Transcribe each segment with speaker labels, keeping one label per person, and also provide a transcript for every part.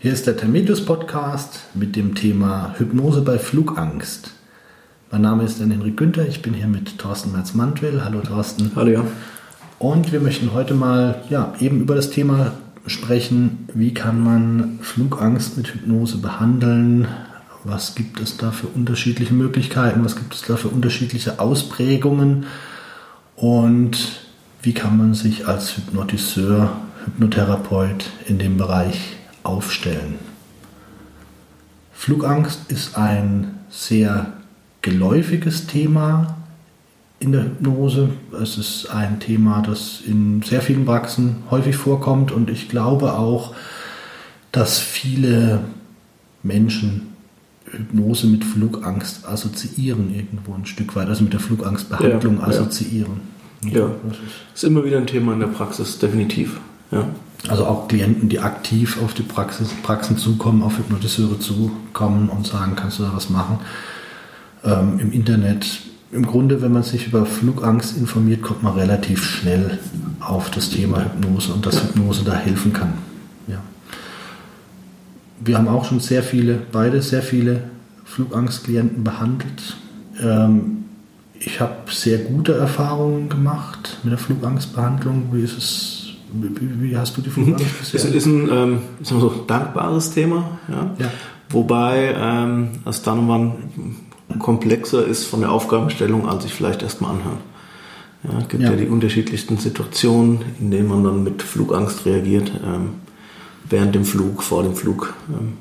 Speaker 1: Hier ist der Termetus Podcast mit dem Thema Hypnose bei Flugangst. Mein Name ist dann Henrik Günther, ich bin hier mit Thorsten Merz-Mantwill. Hallo Thorsten.
Speaker 2: Hallo ja.
Speaker 1: Und wir möchten heute mal ja, eben über das Thema sprechen, wie kann man Flugangst mit Hypnose behandeln, was gibt es da für unterschiedliche Möglichkeiten, was gibt es da für unterschiedliche Ausprägungen und wie kann man sich als Hypnotiseur, Hypnotherapeut in dem Bereich aufstellen. Flugangst ist ein sehr geläufiges Thema in der Hypnose. Es ist ein Thema, das in sehr vielen Praxen häufig vorkommt und ich glaube auch, dass viele Menschen Hypnose mit Flugangst assoziieren irgendwo ein Stück weit, also mit der Flugangstbehandlung ja, assoziieren.
Speaker 2: Ja, ja. ist immer wieder ein Thema in der Praxis, definitiv. Ja.
Speaker 1: Also auch Klienten, die aktiv auf die Praxis, Praxen zukommen, auf Hypnotiseure zukommen und sagen, kannst du da was machen? Ähm, Im Internet, im Grunde, wenn man sich über Flugangst informiert, kommt man relativ schnell auf das Thema Hypnose und dass Hypnose da helfen kann. Ja. Wir haben auch schon sehr viele, beide sehr viele Flugangstklienten behandelt. Ähm, ich habe sehr gute Erfahrungen gemacht mit der Flugangstbehandlung. Wie ist es wie, hast du die Flugangst mhm.
Speaker 2: bisher? Es ist ein ähm, so, dankbares Thema, ja? ja. wobei ähm, es dann nochmal komplexer ist von der Aufgabenstellung, als ich vielleicht erstmal anhöre. Ja, es gibt ja. ja. die unterschiedlichsten Situationen, in denen man dann mit Flugangst reagiert, ähm, während dem Flug, vor dem Flug. Ähm.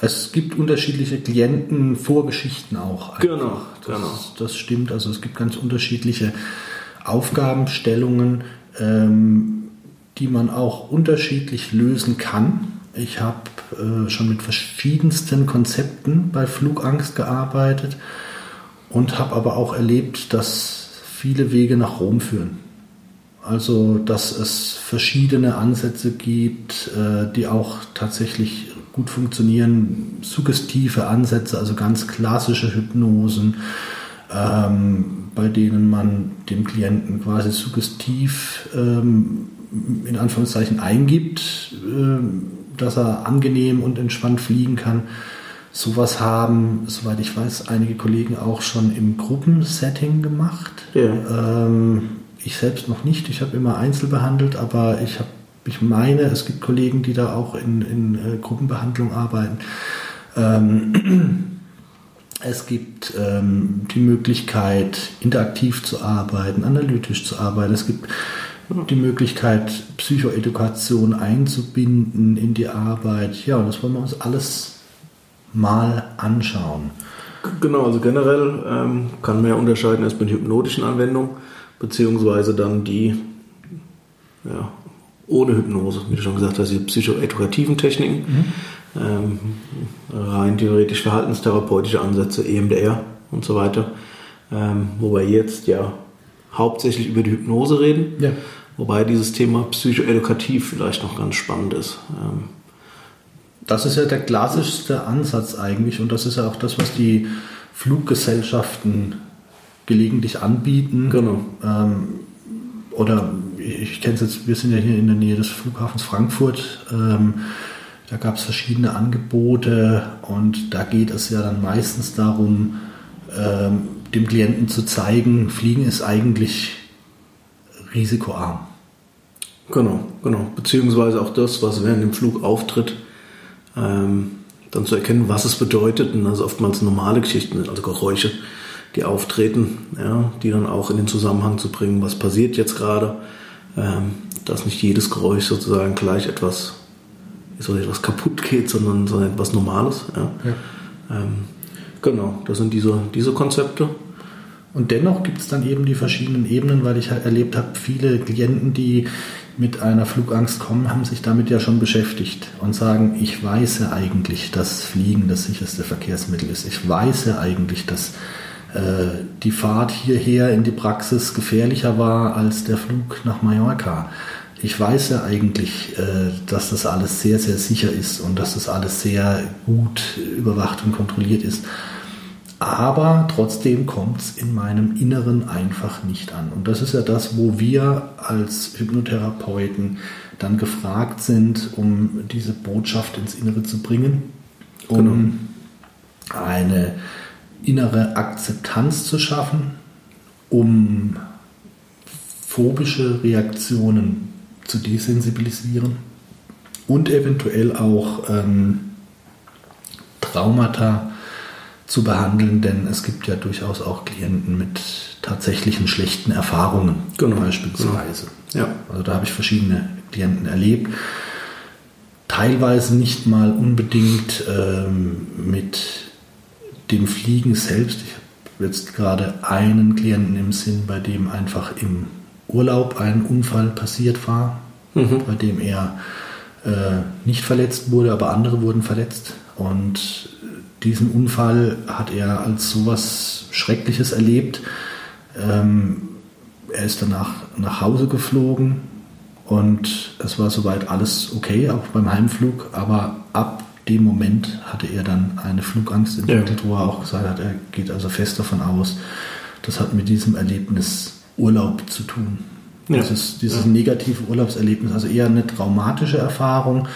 Speaker 1: Es gibt unterschiedliche Klienten-Vorgeschichten auch.
Speaker 2: Einfach. Genau,
Speaker 1: das, genau. Das stimmt. Also es gibt ganz unterschiedliche Aufgabenstellungen. Ähm, die man auch unterschiedlich lösen kann. Ich habe äh, schon mit verschiedensten Konzepten bei Flugangst gearbeitet und habe aber auch erlebt, dass viele Wege nach Rom führen. Also, dass es verschiedene Ansätze gibt, äh, die auch tatsächlich gut funktionieren. Suggestive Ansätze, also ganz klassische Hypnosen, ähm, bei denen man dem Klienten quasi suggestiv ähm, in Anführungszeichen eingibt, ähm, dass er angenehm und entspannt fliegen kann. Sowas haben, soweit ich weiß, einige Kollegen auch schon im Gruppensetting gemacht. Ja. Ähm, ich selbst noch nicht. Ich habe immer einzeln behandelt, aber ich habe, ich meine, es gibt Kollegen, die da auch in, in äh, Gruppenbehandlung arbeiten. Ähm, es gibt die Möglichkeit, interaktiv zu arbeiten, analytisch zu arbeiten. Es gibt die Möglichkeit, Psychoedukation einzubinden in die Arbeit. Ja, das wollen wir uns alles mal anschauen.
Speaker 2: Genau, also generell ähm, kann man ja unterscheiden erst mit hypnotischen Anwendungen, beziehungsweise dann die ja, ohne Hypnose, wie du schon gesagt hast, die psychoedukativen Techniken, mhm. ähm, rein theoretisch verhaltenstherapeutische Ansätze, EMDR und so weiter. Ähm, wobei jetzt ja hauptsächlich über die Hypnose reden. Ja. Wobei dieses Thema psychoedukativ vielleicht noch ganz spannend ist. Ähm,
Speaker 1: das ist ja der klassischste Ansatz eigentlich und das ist ja auch das, was die Fluggesellschaften gelegentlich anbieten. Genau. Ähm, oder ich kenne es jetzt, wir sind ja hier in der Nähe des Flughafens Frankfurt. Ähm, da gab es verschiedene Angebote und da geht es ja dann meistens darum, ähm, dem Klienten zu zeigen, Fliegen ist eigentlich risikoarm.
Speaker 2: Genau, genau. Beziehungsweise auch das, was während dem Flug auftritt, ähm, dann zu erkennen, was es bedeutet. Und das ist oftmals normale Geschichten, also Geräusche, die auftreten, ja, die dann auch in den Zusammenhang zu bringen, was passiert jetzt gerade. Ähm, dass nicht jedes Geräusch sozusagen gleich etwas, so etwas kaputt geht, sondern, sondern etwas Normales. Ja. ja. Ähm, genau, das sind diese, diese Konzepte.
Speaker 1: Und dennoch gibt es dann eben die verschiedenen Ebenen, weil ich halt erlebt habe, viele Klienten, die mit einer Flugangst kommen, haben sich damit ja schon beschäftigt und sagen, ich weiß ja eigentlich, dass Fliegen das sicherste Verkehrsmittel ist. Ich weiß ja eigentlich, dass äh, die Fahrt hierher in die Praxis gefährlicher war als der Flug nach Mallorca. Ich weiß ja eigentlich, äh, dass das alles sehr, sehr sicher ist und dass das alles sehr gut überwacht und kontrolliert ist. Aber trotzdem kommt es in meinem Inneren einfach nicht an. Und das ist ja das, wo wir als Hypnotherapeuten dann gefragt sind, um diese Botschaft ins Innere zu bringen, um genau. eine innere Akzeptanz zu schaffen, um phobische Reaktionen zu desensibilisieren und eventuell auch ähm, Traumata zu behandeln, denn es gibt ja durchaus auch Klienten mit tatsächlichen schlechten Erfahrungen genau, beispielsweise. Genau. Ja. Also da habe ich verschiedene Klienten erlebt. Teilweise nicht mal unbedingt ähm, mit dem Fliegen selbst. Ich habe jetzt gerade einen Klienten im Sinn, bei dem einfach im Urlaub ein Unfall passiert war, mhm. bei dem er äh, nicht verletzt wurde, aber andere wurden verletzt. Und diesen Unfall hat er als sowas Schreckliches erlebt. Ähm, er ist danach nach Hause geflogen und es war soweit alles okay, auch beim Heimflug, aber ab dem Moment hatte er dann eine Flugangst entwickelt, ja. wo er auch gesagt hat, er geht also fest davon aus, das hat mit diesem Erlebnis Urlaub zu tun. Ja. Dieses, dieses ja. negative Urlaubserlebnis, also eher eine traumatische Erfahrung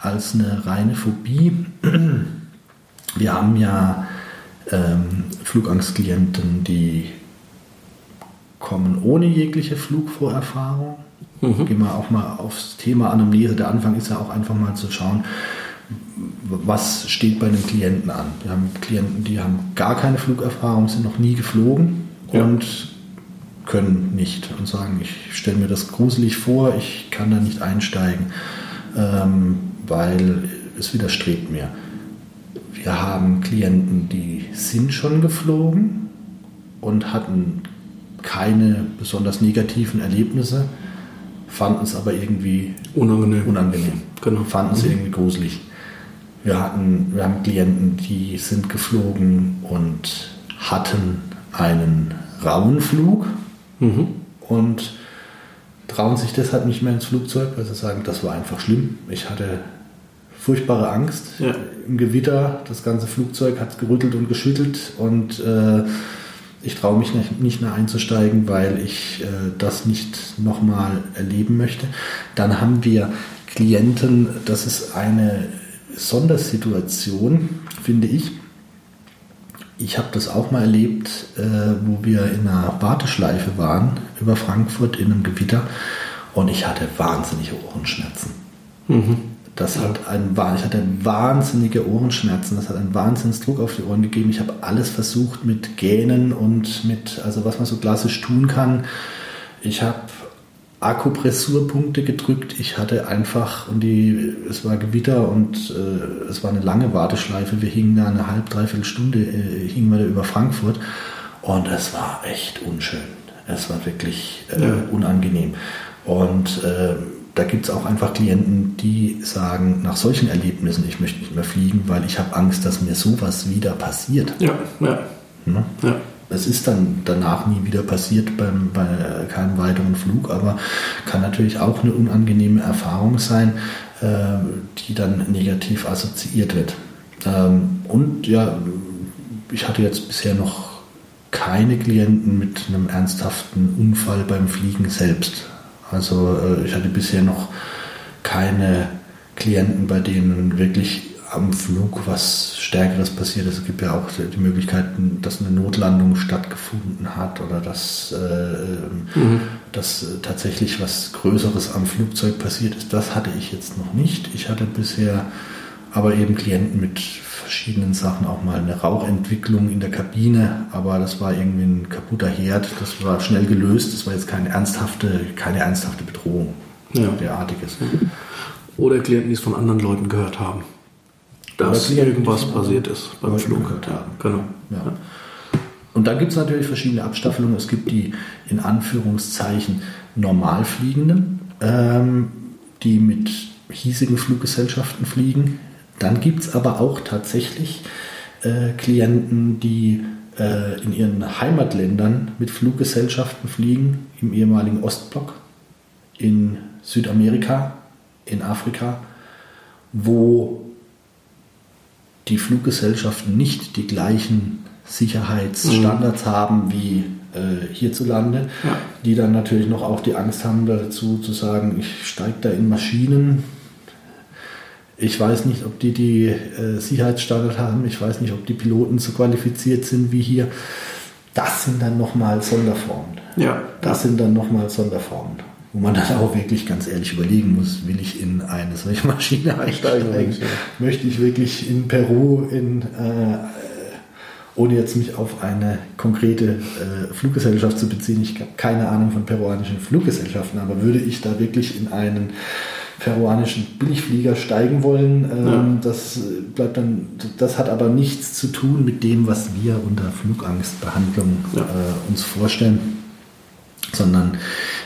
Speaker 1: als eine reine Phobie. Wir haben ja ähm, Flugangstklienten, die kommen ohne jegliche Flugvorerfahrung. Mhm. Gehen wir auch mal aufs Thema Anamnese. Der Anfang ist ja auch einfach mal zu schauen, was steht bei einem Klienten an. Wir haben Klienten, die haben gar keine Flugerfahrung, sind noch nie geflogen ja. und können nicht und sagen, ich stelle mir das gruselig vor, ich kann da nicht einsteigen, ähm, weil es widerstrebt mir. Wir haben Klienten, die sind schon geflogen und hatten keine besonders negativen Erlebnisse, fanden es aber irgendwie unangenehm. unangenehm. Genau. Fanden es mhm. irgendwie gruselig. Wir, hatten, wir haben Klienten, die sind geflogen und hatten einen rauen Flug mhm. und trauen sich deshalb nicht mehr ins Flugzeug, weil sie sagen, das war einfach schlimm. Ich hatte furchtbare Angst ja. im Gewitter. Das ganze Flugzeug hat gerüttelt und geschüttelt und äh, ich traue mich nicht, nicht, mehr einzusteigen, weil ich äh, das nicht nochmal erleben möchte. Dann haben wir Klienten, das ist eine Sondersituation, finde ich. Ich habe das auch mal erlebt, äh, wo wir in einer Warteschleife waren über Frankfurt in einem Gewitter und ich hatte wahnsinnige Ohrenschmerzen. Mhm. Das hat einen, ich hatte wahnsinnige Ohrenschmerzen, das hat einen Wahnsinnsdruck auf die Ohren gegeben. Ich habe alles versucht mit Gähnen und mit, also was man so klassisch tun kann. Ich habe Akupressurpunkte gedrückt. Ich hatte einfach, und die, es war Gewitter und äh, es war eine lange Warteschleife. Wir hingen da eine halb, dreiviertel Stunde, äh, hingen wir da über Frankfurt. Und es war echt unschön. Es war wirklich äh, ja. unangenehm. Und äh, da gibt es auch einfach Klienten, die sagen, nach solchen Erlebnissen, ich möchte nicht mehr fliegen, weil ich habe Angst, dass mir sowas wieder passiert. Ja, ja. Ne? ja. Es ist dann danach nie wieder passiert beim, bei keinem weiteren Flug, aber kann natürlich auch eine unangenehme Erfahrung sein, äh, die dann negativ assoziiert wird. Ähm, und ja, ich hatte jetzt bisher noch keine Klienten mit einem ernsthaften Unfall beim Fliegen selbst. Also äh, ich hatte bisher noch keine Klienten, bei denen wirklich am Flug was Stärkeres passiert ist. Es gibt ja auch die Möglichkeiten, dass eine Notlandung stattgefunden hat oder dass, äh, mhm. dass tatsächlich was Größeres am Flugzeug passiert ist. Das hatte ich jetzt noch nicht. Ich hatte bisher aber eben Klienten mit verschiedenen Sachen, auch mal eine Rauchentwicklung in der Kabine, aber das war irgendwie ein kaputter Herd, das war schnell gelöst, das war jetzt keine ernsthafte, keine ernsthafte Bedrohung ja. derartiges.
Speaker 2: Oder Klienten, die es von anderen Leuten gehört haben, dass irgendwas passiert ist beim Flug. Gehört haben. Genau.
Speaker 1: Ja. Und dann gibt es natürlich verschiedene Abstaffelungen. Es gibt die in Anführungszeichen Normalfliegenden, ähm, die mit hiesigen Fluggesellschaften fliegen, dann gibt es aber auch tatsächlich äh, Klienten, die äh, in ihren Heimatländern mit Fluggesellschaften fliegen, im ehemaligen Ostblock, in Südamerika, in Afrika, wo die Fluggesellschaften nicht die gleichen Sicherheitsstandards mhm. haben wie äh, hierzulande, ja. die dann natürlich noch auch die Angst haben dazu zu sagen, ich steige da in Maschinen. Ich weiß nicht, ob die die äh, Sicherheitsstandard haben. Ich weiß nicht, ob die Piloten so qualifiziert sind wie hier. Das sind dann nochmal Sonderformen. Ja. Das sind dann nochmal Sonderformen wo man dann auch wirklich ganz ehrlich überlegen muss, will ich in eine solche Maschine einsteigen? Ja. Möchte ich wirklich in Peru in äh, ohne jetzt mich auf eine konkrete äh, Fluggesellschaft zu beziehen, ich habe keine Ahnung von peruanischen Fluggesellschaften, aber würde ich da wirklich in einen peruanischen Billigflieger steigen wollen, ähm, ja. das bleibt dann, das hat aber nichts zu tun mit dem, was wir unter Flugangstbehandlung ja. äh, uns vorstellen, sondern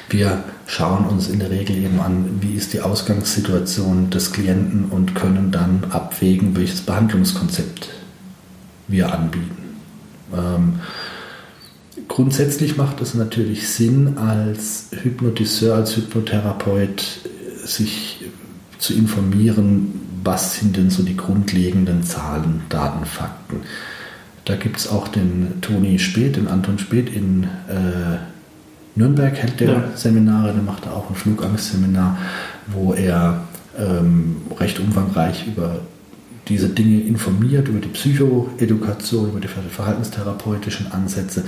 Speaker 1: wir schauen uns in der Regel eben an, wie ist die Ausgangssituation des Klienten und können dann abwägen, welches Behandlungskonzept wir anbieten. Ähm, grundsätzlich macht es natürlich Sinn, als Hypnotiseur, als Hypnotherapeut sich zu informieren, was sind denn so die grundlegenden Zahlen, Daten, Fakten. Da gibt es auch den Toni Speth, den Anton Speth in äh, Nürnberg hält der ja. Seminare, der macht da auch ein Flugangstseminar, wo er ähm, recht umfangreich über diese Dinge informiert, über die Psychoedukation, über die verhaltenstherapeutischen Ansätze.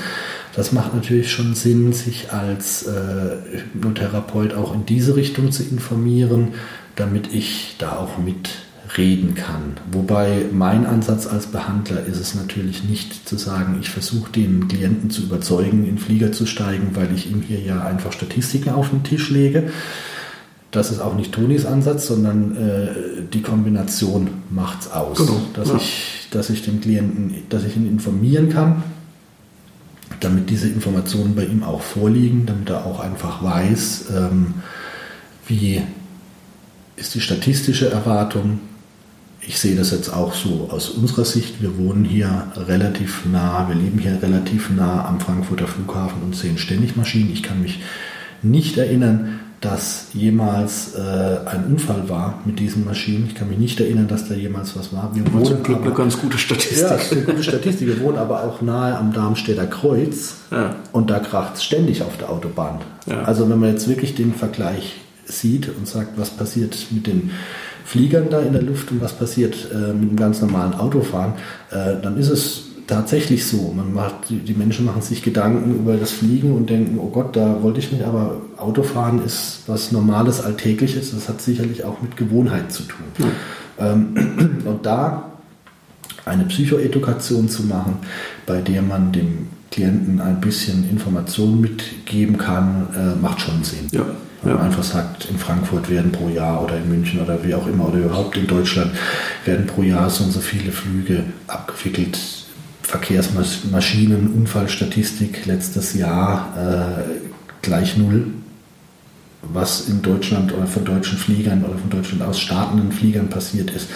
Speaker 1: Das macht natürlich schon Sinn, sich als äh, Hypnotherapeut auch in diese Richtung zu informieren, damit ich da auch mitreden kann. Wobei mein Ansatz als Behandler ist es natürlich nicht zu sagen, ich versuche den Klienten zu überzeugen, in Flieger zu steigen, weil ich ihm hier ja einfach Statistiken auf den Tisch lege, das ist auch nicht Tonis Ansatz, sondern äh, die Kombination macht es aus. Genau. Dass, ja. ich, dass ich den Klienten, dass ich ihn informieren kann, damit diese Informationen bei ihm auch vorliegen, damit er auch einfach weiß, ähm, wie ist die statistische Erwartung. Ich sehe das jetzt auch so aus unserer Sicht. Wir wohnen hier relativ nah, wir leben hier relativ nah am Frankfurter Flughafen und sehen ständig Maschinen. Ich kann mich nicht erinnern, dass jemals äh, ein Unfall war mit diesen Maschinen. Ich kann mich nicht erinnern, dass da jemals was war.
Speaker 2: Wir wohnen zum Glück aber, eine ganz gute Statistik. Ja,
Speaker 1: das ist eine gute Statistik. Wir wohnen aber auch nahe am Darmstädter Kreuz ja. und da kracht es ständig auf der Autobahn. Ja. Also wenn man jetzt wirklich den Vergleich sieht und sagt, was passiert mit den Fliegern da in der Luft und was passiert äh, mit dem ganz normalen Autofahren, äh, dann ist es tatsächlich so. Man macht, die Menschen machen sich Gedanken über das Fliegen und denken, oh Gott, da wollte ich nicht, aber Autofahren ist was Normales, Alltägliches. Das hat sicherlich auch mit Gewohnheit zu tun. Ja. Ähm, und da eine Psychoedukation zu machen, bei der man dem Klienten ein bisschen Informationen mitgeben kann, äh, macht schon Sinn. Ja. Wenn man einfach sagt, in Frankfurt werden pro Jahr oder in München oder wie auch immer oder überhaupt in Deutschland werden pro Jahr so und so viele Flüge abgewickelt Verkehrsmaschinen, Unfallstatistik letztes Jahr äh, gleich null. Was in Deutschland oder von deutschen Fliegern oder von Deutschland aus startenden Fliegern passiert ist.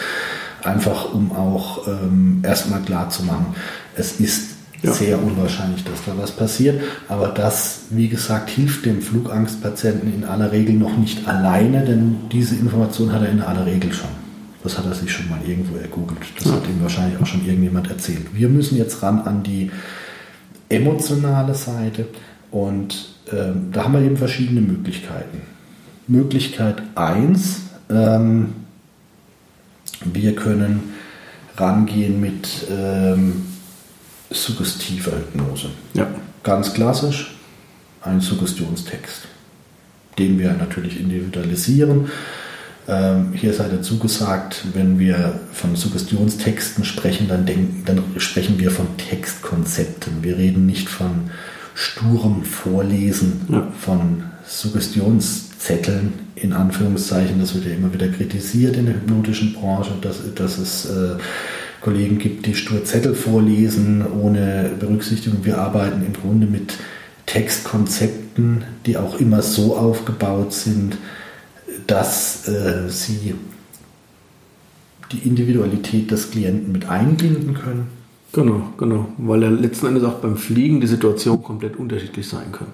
Speaker 1: Einfach um auch ähm, erstmal klar zu machen, es ist ja. sehr unwahrscheinlich, dass da was passiert. Aber das, wie gesagt, hilft dem Flugangstpatienten in aller Regel noch nicht alleine, denn diese Information hat er in aller Regel schon. Das hat er sich schon mal irgendwo ergoogelt. Das ja. hat ihm wahrscheinlich auch schon irgendjemand erzählt. Wir müssen jetzt ran an die emotionale Seite und ähm, da haben wir eben verschiedene Möglichkeiten. Möglichkeit 1, ähm, wir können rangehen mit ähm, suggestiver Hypnose. Ja. Ganz klassisch ein Suggestionstext, den wir natürlich individualisieren ähm, hier sei dazu gesagt, wenn wir von Suggestionstexten sprechen, dann, denken, dann sprechen wir von Textkonzepten. Wir reden nicht von sturem Vorlesen ja. von Suggestionszetteln, in Anführungszeichen. Das wird ja immer wieder kritisiert in der hypnotischen Branche, dass, dass es äh, Kollegen gibt, die stur Zettel vorlesen ohne Berücksichtigung. Wir arbeiten im Grunde mit Textkonzepten, die auch immer so aufgebaut sind, dass äh, sie die Individualität des Klienten mit einbinden können.
Speaker 2: Genau, genau, weil ja letzten Endes auch beim Fliegen die Situation komplett unterschiedlich sein kann.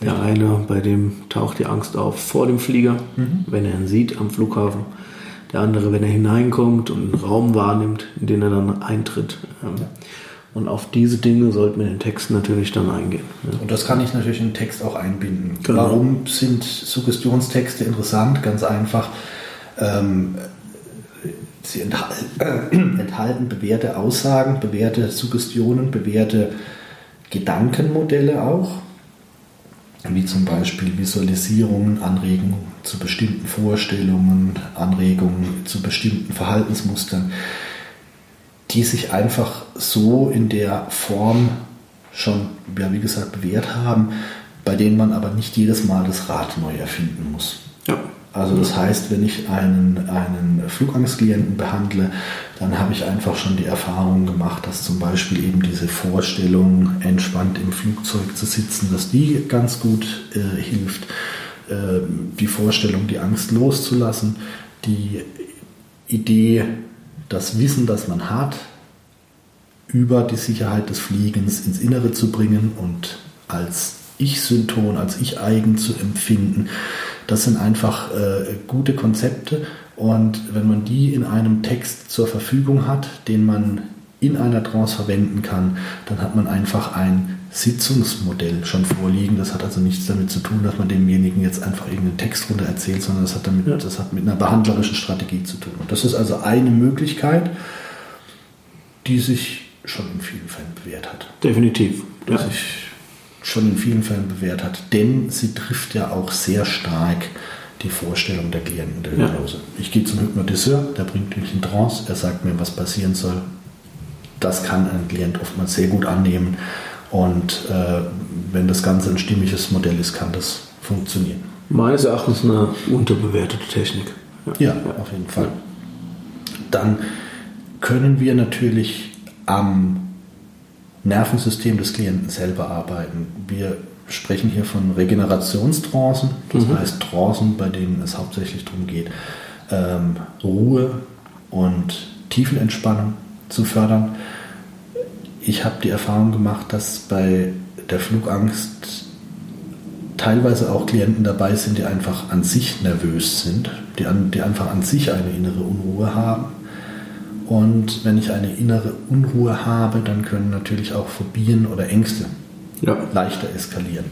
Speaker 2: Der ja. eine, bei dem taucht die Angst auf vor dem Flieger, mhm. wenn er ihn sieht am Flughafen. Der andere, wenn er hineinkommt und einen Raum wahrnimmt, in den er dann eintritt. Ähm, ja. Und auf diese Dinge sollten wir in den Text natürlich dann eingehen.
Speaker 1: Ja. Und das kann ich natürlich in den Text auch einbinden.
Speaker 2: Genau.
Speaker 1: Warum sind Suggestionstexte interessant? Ganz einfach. Ähm, sie enthalten, äh, enthalten bewährte Aussagen, bewährte Suggestionen, bewährte Gedankenmodelle auch, wie zum Beispiel Visualisierungen, Anregungen zu bestimmten Vorstellungen, Anregungen zu bestimmten Verhaltensmustern die sich einfach so in der Form schon, ja, wie gesagt, bewährt haben, bei denen man aber nicht jedes Mal das Rad neu erfinden muss.
Speaker 2: Ja.
Speaker 1: Also das heißt, wenn ich einen, einen Flugangstklienten behandle, dann habe ich einfach schon die Erfahrung gemacht, dass zum Beispiel eben diese Vorstellung, entspannt im Flugzeug zu sitzen, dass die ganz gut äh, hilft. Äh, die Vorstellung, die Angst loszulassen, die Idee, das Wissen, das man hat, über die Sicherheit des Fliegens ins Innere zu bringen und als Ich-Synton, als Ich-Eigen zu empfinden. Das sind einfach äh, gute Konzepte und wenn man die in einem Text zur Verfügung hat, den man in einer Trance verwenden kann, dann hat man einfach ein Sitzungsmodell schon vorliegen. Das hat also nichts damit zu tun, dass man demjenigen jetzt einfach irgendeinen Text runter erzählt, sondern das hat, damit, ja. das hat mit einer behandlerischen Strategie zu tun. Und das ist also eine Möglichkeit, die sich schon in vielen Fällen bewährt hat.
Speaker 2: Definitiv.
Speaker 1: Die ja. sich schon in vielen Fällen bewährt hat, denn sie trifft ja auch sehr stark die Vorstellung der Klienten der Hypnose. Ja. Ich gehe zum Hypnotiseur, der bringt mich in Trance, er sagt mir, was passieren soll. Das kann ein Klient oftmals sehr gut annehmen und äh, wenn das Ganze ein stimmiges Modell ist, kann das funktionieren.
Speaker 2: Meines Erachtens eine unterbewertete Technik.
Speaker 1: Ja, ja, auf jeden Fall. Dann können wir natürlich am Nervensystem des Klienten selber arbeiten. Wir sprechen hier von Regenerationstrancen, das mhm. heißt Trancen, bei denen es hauptsächlich darum geht, ähm, Ruhe und Tiefenentspannung zu fördern ich habe die Erfahrung gemacht, dass bei der Flugangst teilweise auch Klienten dabei sind, die einfach an sich nervös sind, die, an, die einfach an sich eine innere Unruhe haben. Und wenn ich eine innere Unruhe habe, dann können natürlich auch Phobien oder Ängste ja. leichter eskalieren.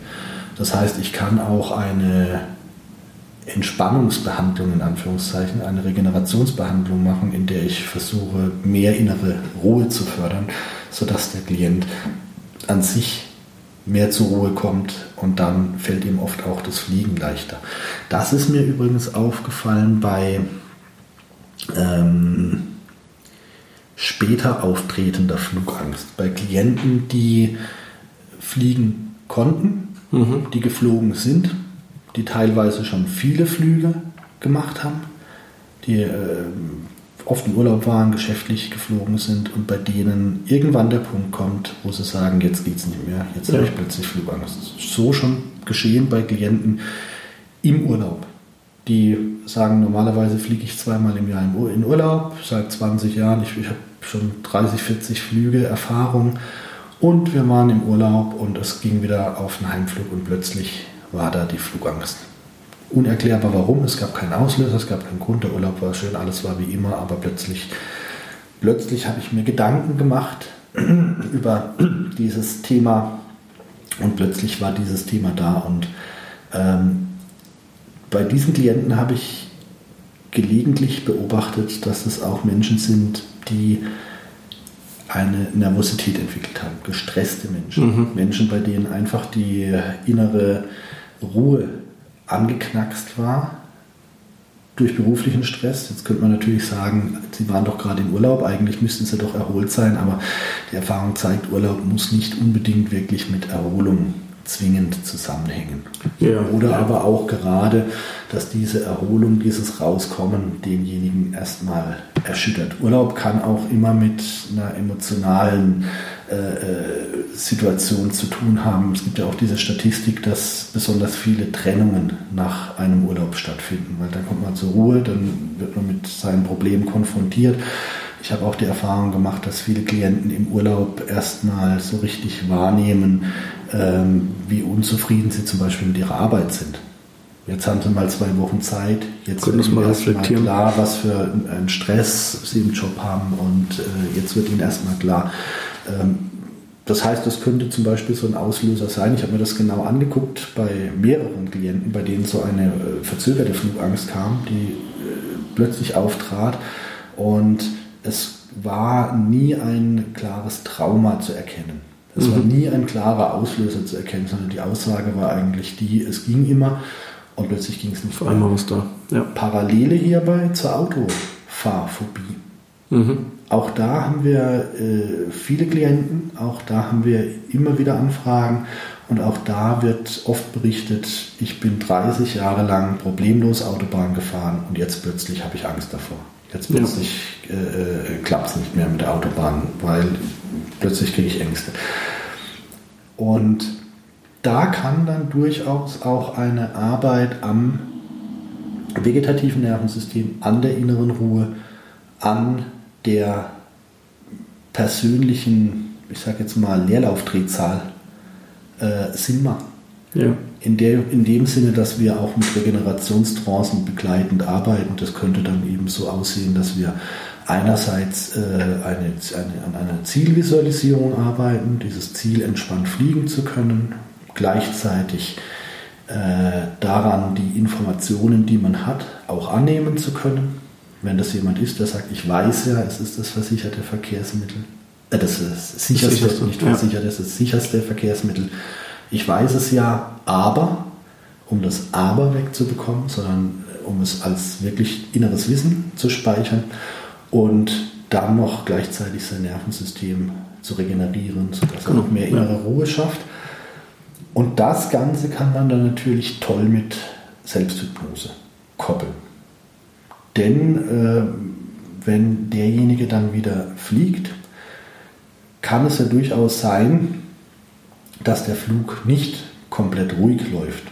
Speaker 1: Das heißt, ich kann auch eine Entspannungsbehandlung in Anführungszeichen, eine Regenerationsbehandlung machen, in der ich versuche, mehr innere Ruhe zu fördern sodass der Klient an sich mehr zur Ruhe kommt und dann fällt ihm oft auch das Fliegen leichter. Das ist mir übrigens aufgefallen bei ähm, später auftretender Flugangst. Bei Klienten, die fliegen konnten, mhm. die geflogen sind, die teilweise schon viele Flüge gemacht haben, die äh, oft im Urlaub waren, geschäftlich geflogen sind und bei denen irgendwann der Punkt kommt, wo sie sagen, jetzt geht es nicht mehr, jetzt ja. habe ich plötzlich Flugangst. Das ist so schon geschehen bei Klienten im Urlaub. Die sagen, normalerweise fliege ich zweimal im Jahr in Urlaub, seit 20 Jahren. Ich, ich habe schon 30, 40 Flüge Erfahrung und wir waren im Urlaub und es ging wieder auf den Heimflug und plötzlich war da die Flugangst unerklärbar warum. Es gab keinen Auslöser, es gab keinen Grund. Der Urlaub war schön, alles war wie immer, aber plötzlich, plötzlich habe ich mir Gedanken gemacht über dieses Thema und plötzlich war dieses Thema da. Und ähm, bei diesen Klienten habe ich gelegentlich beobachtet, dass es auch Menschen sind, die eine Nervosität entwickelt haben, gestresste Menschen, mhm. Menschen, bei denen einfach die innere Ruhe angeknackst war durch beruflichen Stress. Jetzt könnte man natürlich sagen, Sie waren doch gerade im Urlaub, eigentlich müssten Sie doch erholt sein, aber die Erfahrung zeigt, Urlaub muss nicht unbedingt wirklich mit Erholung zwingend zusammenhängen. Ja, Oder ja. aber auch gerade, dass diese Erholung, dieses Rauskommen denjenigen erstmal erschüttert. Urlaub kann auch immer mit einer emotionalen äh, äh, Situation zu tun haben. Es gibt ja auch diese Statistik, dass besonders viele Trennungen nach einem Urlaub stattfinden, weil dann kommt man zur Ruhe, dann wird man mit seinem Problem konfrontiert. Ich habe auch die Erfahrung gemacht, dass viele Klienten im Urlaub erstmal so richtig wahrnehmen, ähm, wie unzufrieden sie zum Beispiel mit ihrer Arbeit sind. Jetzt haben sie mal zwei Wochen Zeit. Jetzt
Speaker 2: Können wird ihnen erstmal
Speaker 1: klar, was für einen Stress sie im Job haben und äh, jetzt wird ihnen erstmal klar, ähm, das heißt, das könnte zum Beispiel so ein Auslöser sein. Ich habe mir das genau angeguckt bei mehreren Klienten, bei denen so eine äh, verzögerte Flugangst kam, die äh, plötzlich auftrat. Und es war nie ein klares Trauma zu erkennen. Es mhm. war nie ein klarer Auslöser zu erkennen, sondern die Aussage war eigentlich die, es ging immer und plötzlich ging es nicht
Speaker 2: Vor allem was da.
Speaker 1: Ja. Parallele hierbei zur Autofahrphobie. Mhm. Auch da haben wir äh, viele Klienten, auch da haben wir immer wieder Anfragen und auch da wird oft berichtet, ich bin 30 Jahre lang problemlos Autobahn gefahren und jetzt plötzlich habe ich Angst davor. Jetzt plötzlich. Äh, äh klappt es nicht mehr mit der Autobahn, weil plötzlich kriege ich Ängste. Und da kann dann durchaus auch eine Arbeit am vegetativen Nervensystem, an der inneren Ruhe, an der persönlichen, ich sage jetzt mal, Leerlaufdrehzahl äh, Sinn machen. Ja. In, der, in dem Sinne, dass wir auch mit Regenerationstrancen begleitend arbeiten. Das könnte dann eben so aussehen, dass wir einerseits äh, eine, eine, an einer Zielvisualisierung arbeiten, dieses Ziel entspannt fliegen zu können, gleichzeitig äh, daran die Informationen, die man hat, auch annehmen zu können wenn das jemand ist, der sagt, ich weiß ja, es ist das versicherte Verkehrsmittel, äh, das das sicherste, sicherste, nicht versichert, ja. das ist das sicherste Verkehrsmittel. Ich weiß es ja, aber, um das Aber wegzubekommen, sondern äh, um es als wirklich inneres Wissen zu speichern und dann noch gleichzeitig sein Nervensystem zu regenerieren, sodass er noch mehr innere Ruhe schafft. Und das Ganze kann man dann natürlich toll mit Selbsthypnose koppeln. Denn äh, wenn derjenige dann wieder fliegt, kann es ja durchaus sein, dass der Flug nicht komplett ruhig läuft.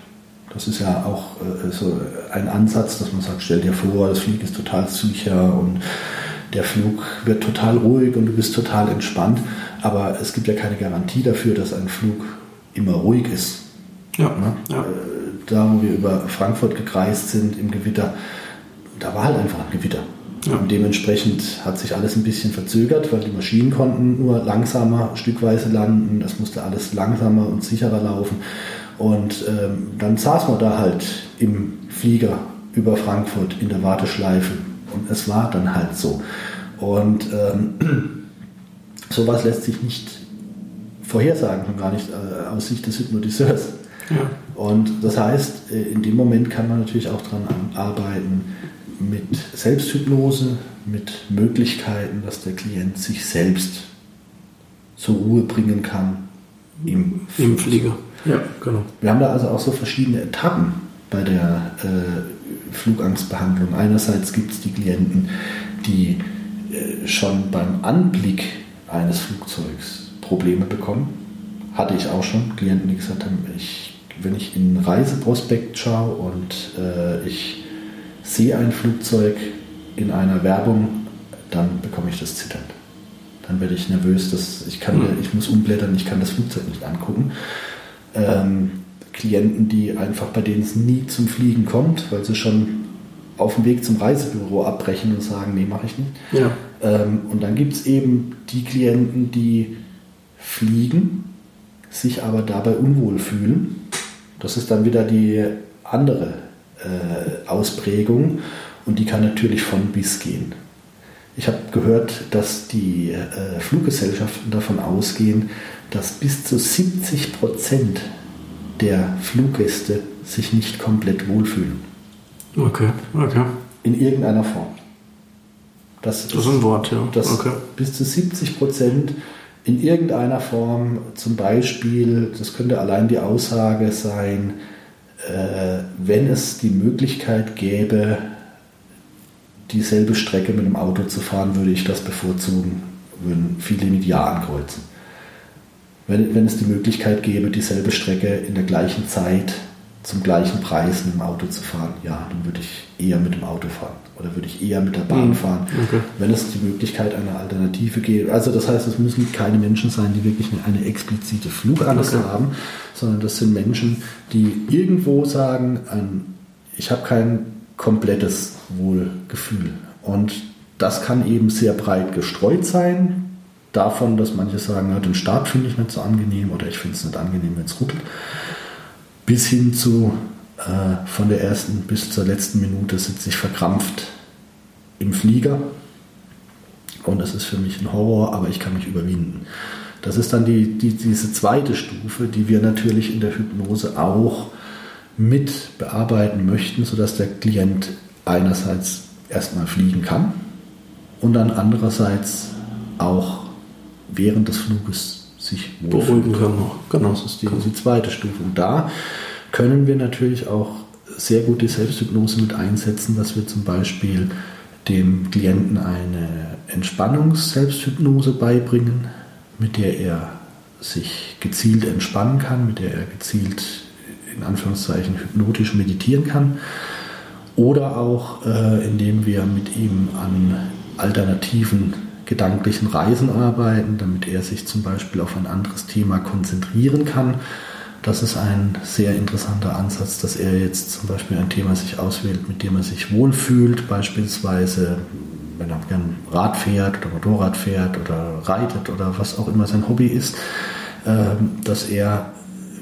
Speaker 1: Das ist ja auch äh, so ein Ansatz, dass man sagt, stell dir vor, das Fliegen ist total sicher und der Flug wird total ruhig und du bist total entspannt. Aber es gibt ja keine Garantie dafür, dass ein Flug immer ruhig ist. Ja, ne? ja. Äh, da, wo wir über Frankfurt gekreist sind im Gewitter, da war halt einfach ein Gewitter. Ja. Und dementsprechend hat sich alles ein bisschen verzögert, weil die Maschinen konnten nur langsamer stückweise landen. Das musste alles langsamer und sicherer laufen. Und ähm, dann saß man da halt im Flieger über Frankfurt in der Warteschleife. Und es war dann halt so. Und ähm, sowas lässt sich nicht vorhersagen, schon gar nicht äh, aus Sicht des Hypnotiseurs. Ja. Und das heißt, äh, in dem Moment kann man natürlich auch daran arbeiten, mit Selbsthypnose, mit Möglichkeiten, dass der Klient sich selbst zur Ruhe bringen kann
Speaker 2: im, Im Flieger.
Speaker 1: Ja, genau. Wir haben da also auch so verschiedene Etappen bei der äh, Flugangstbehandlung. Einerseits gibt es die Klienten, die äh, schon beim Anblick eines Flugzeugs Probleme bekommen. Hatte ich auch schon Klienten, die gesagt haben, ich, wenn ich in einen Reiseprospekt schaue und äh, ich sehe ein Flugzeug in einer Werbung, dann bekomme ich das Zittern. Dann werde ich nervös, dass ich, kann, mhm. ich muss umblättern, ich kann das Flugzeug nicht angucken. Ähm, Klienten, die einfach bei denen es nie zum Fliegen kommt, weil sie schon auf dem Weg zum Reisebüro abbrechen und sagen, nee, mache ich nicht. Ja. Ähm, und dann gibt es eben die Klienten, die fliegen, sich aber dabei unwohl fühlen. Das ist dann wieder die andere äh, Ausprägung und die kann natürlich von bis gehen. Ich habe gehört, dass die äh, Fluggesellschaften davon ausgehen, dass bis zu 70 Prozent der Fluggäste sich nicht komplett wohlfühlen.
Speaker 2: Okay, okay.
Speaker 1: In irgendeiner Form.
Speaker 2: Das, das ist ein Wort, ja.
Speaker 1: Das okay. Bis zu 70 Prozent in irgendeiner Form, zum Beispiel, das könnte allein die Aussage sein, äh, wenn es die Möglichkeit gäbe, dieselbe Strecke mit dem Auto zu fahren, würde ich das bevorzugen, würden viele mit Ja ankreuzen. Wenn, wenn es die Möglichkeit gäbe, dieselbe Strecke in der gleichen Zeit zum gleichen Preis mit dem Auto zu fahren, ja, dann würde ich eher mit dem Auto fahren oder würde ich eher mit der Bahn mhm. fahren, okay. wenn es die Möglichkeit einer Alternative gäbe. Also das heißt, es müssen keine Menschen sein, die wirklich eine, eine explizite Flugangst okay. haben, sondern das sind Menschen, die irgendwo sagen, ein, ich habe kein komplettes Wohlgefühl. Und das kann eben sehr breit gestreut sein. Davon, dass manche sagen, den Start finde ich nicht so angenehm oder ich finde es nicht angenehm, wenn es ruckelt, bis hin zu äh, von der ersten bis zur letzten Minute sitze ich verkrampft im Flieger und es ist für mich ein Horror, aber ich kann mich überwinden. Das ist dann die, die, diese zweite Stufe, die wir natürlich in der Hypnose auch mit bearbeiten möchten, sodass der Klient einerseits erstmal fliegen kann und dann andererseits auch während des Fluges sich
Speaker 2: beruhigen kann.
Speaker 1: Genau, das ist die, die zweite Stufe. Und da können wir natürlich auch sehr gut die Selbsthypnose mit einsetzen, dass wir zum Beispiel dem Klienten eine Entspannungs-Selbsthypnose beibringen, mit der er sich gezielt entspannen kann, mit der er gezielt in Anführungszeichen hypnotisch meditieren kann. Oder auch, äh, indem wir mit ihm an alternativen gedanklichen Reisen arbeiten, damit er sich zum Beispiel auf ein anderes Thema konzentrieren kann. Das ist ein sehr interessanter Ansatz, dass er jetzt zum Beispiel ein Thema sich auswählt, mit dem er sich wohlfühlt, beispielsweise wenn er gern Rad fährt oder Motorrad fährt oder reitet oder was auch immer sein Hobby ist, ähm, dass er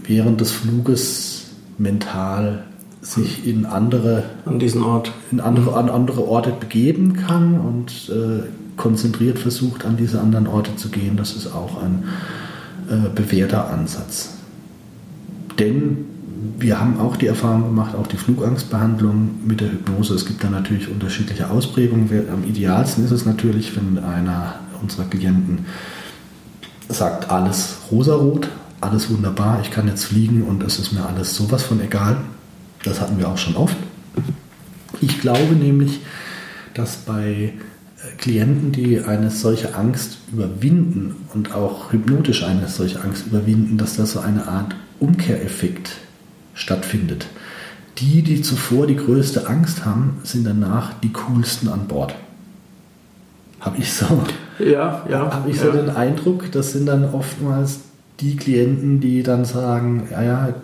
Speaker 1: während des Fluges mental sich in andere
Speaker 2: an diesen Ort.
Speaker 1: in andere an andere Orte begeben kann und äh, konzentriert versucht an diese anderen Orte zu gehen. Das ist auch ein äh, bewährter Ansatz. Denn wir haben auch die Erfahrung gemacht, auch die Flugangstbehandlung mit der Hypnose. Es gibt da natürlich unterschiedliche Ausprägungen. Am idealsten ist es natürlich, wenn einer unserer Klienten sagt, alles rosarot, alles wunderbar, ich kann jetzt fliegen und es ist mir alles sowas von egal. Das hatten wir auch schon oft. Ich glaube nämlich, dass bei Klienten, die eine solche Angst überwinden und auch hypnotisch eine solche Angst überwinden, dass da so eine Art Umkehreffekt stattfindet. Die, die zuvor die größte Angst haben, sind danach die coolsten an Bord. Habe ich so,
Speaker 2: ja, ja,
Speaker 1: habe ich so
Speaker 2: ja.
Speaker 1: den Eindruck, das sind dann oftmals die Klienten, die dann sagen, ja, ja,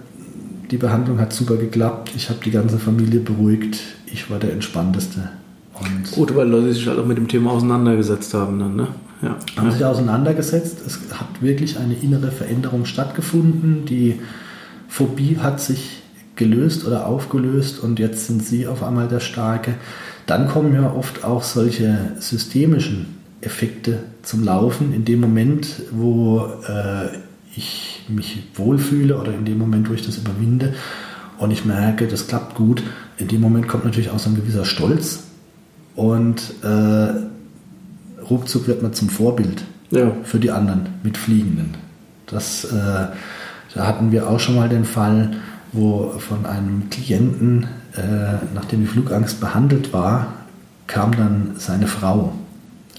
Speaker 1: die Behandlung hat super geklappt, ich habe die ganze Familie beruhigt, ich war der entspannteste.
Speaker 2: Und Gut, weil Leute sich halt auch mit dem Thema auseinandergesetzt haben dann, ne?
Speaker 1: Ja. Haben sich auseinandergesetzt. Es hat wirklich eine innere Veränderung stattgefunden. Die Phobie hat sich gelöst oder aufgelöst und jetzt sind sie auf einmal der Starke. Dann kommen ja oft auch solche systemischen Effekte zum Laufen. In dem Moment, wo äh, ich mich wohlfühle oder in dem Moment, wo ich das überwinde und ich merke, das klappt gut, in dem Moment kommt natürlich auch so ein gewisser Stolz und äh, ruckzuck wird man zum Vorbild ja. für die anderen Mitfliegenden. Das, äh, da hatten wir auch schon mal den Fall, wo von einem Klienten, äh, nachdem die Flugangst behandelt war, kam dann seine Frau.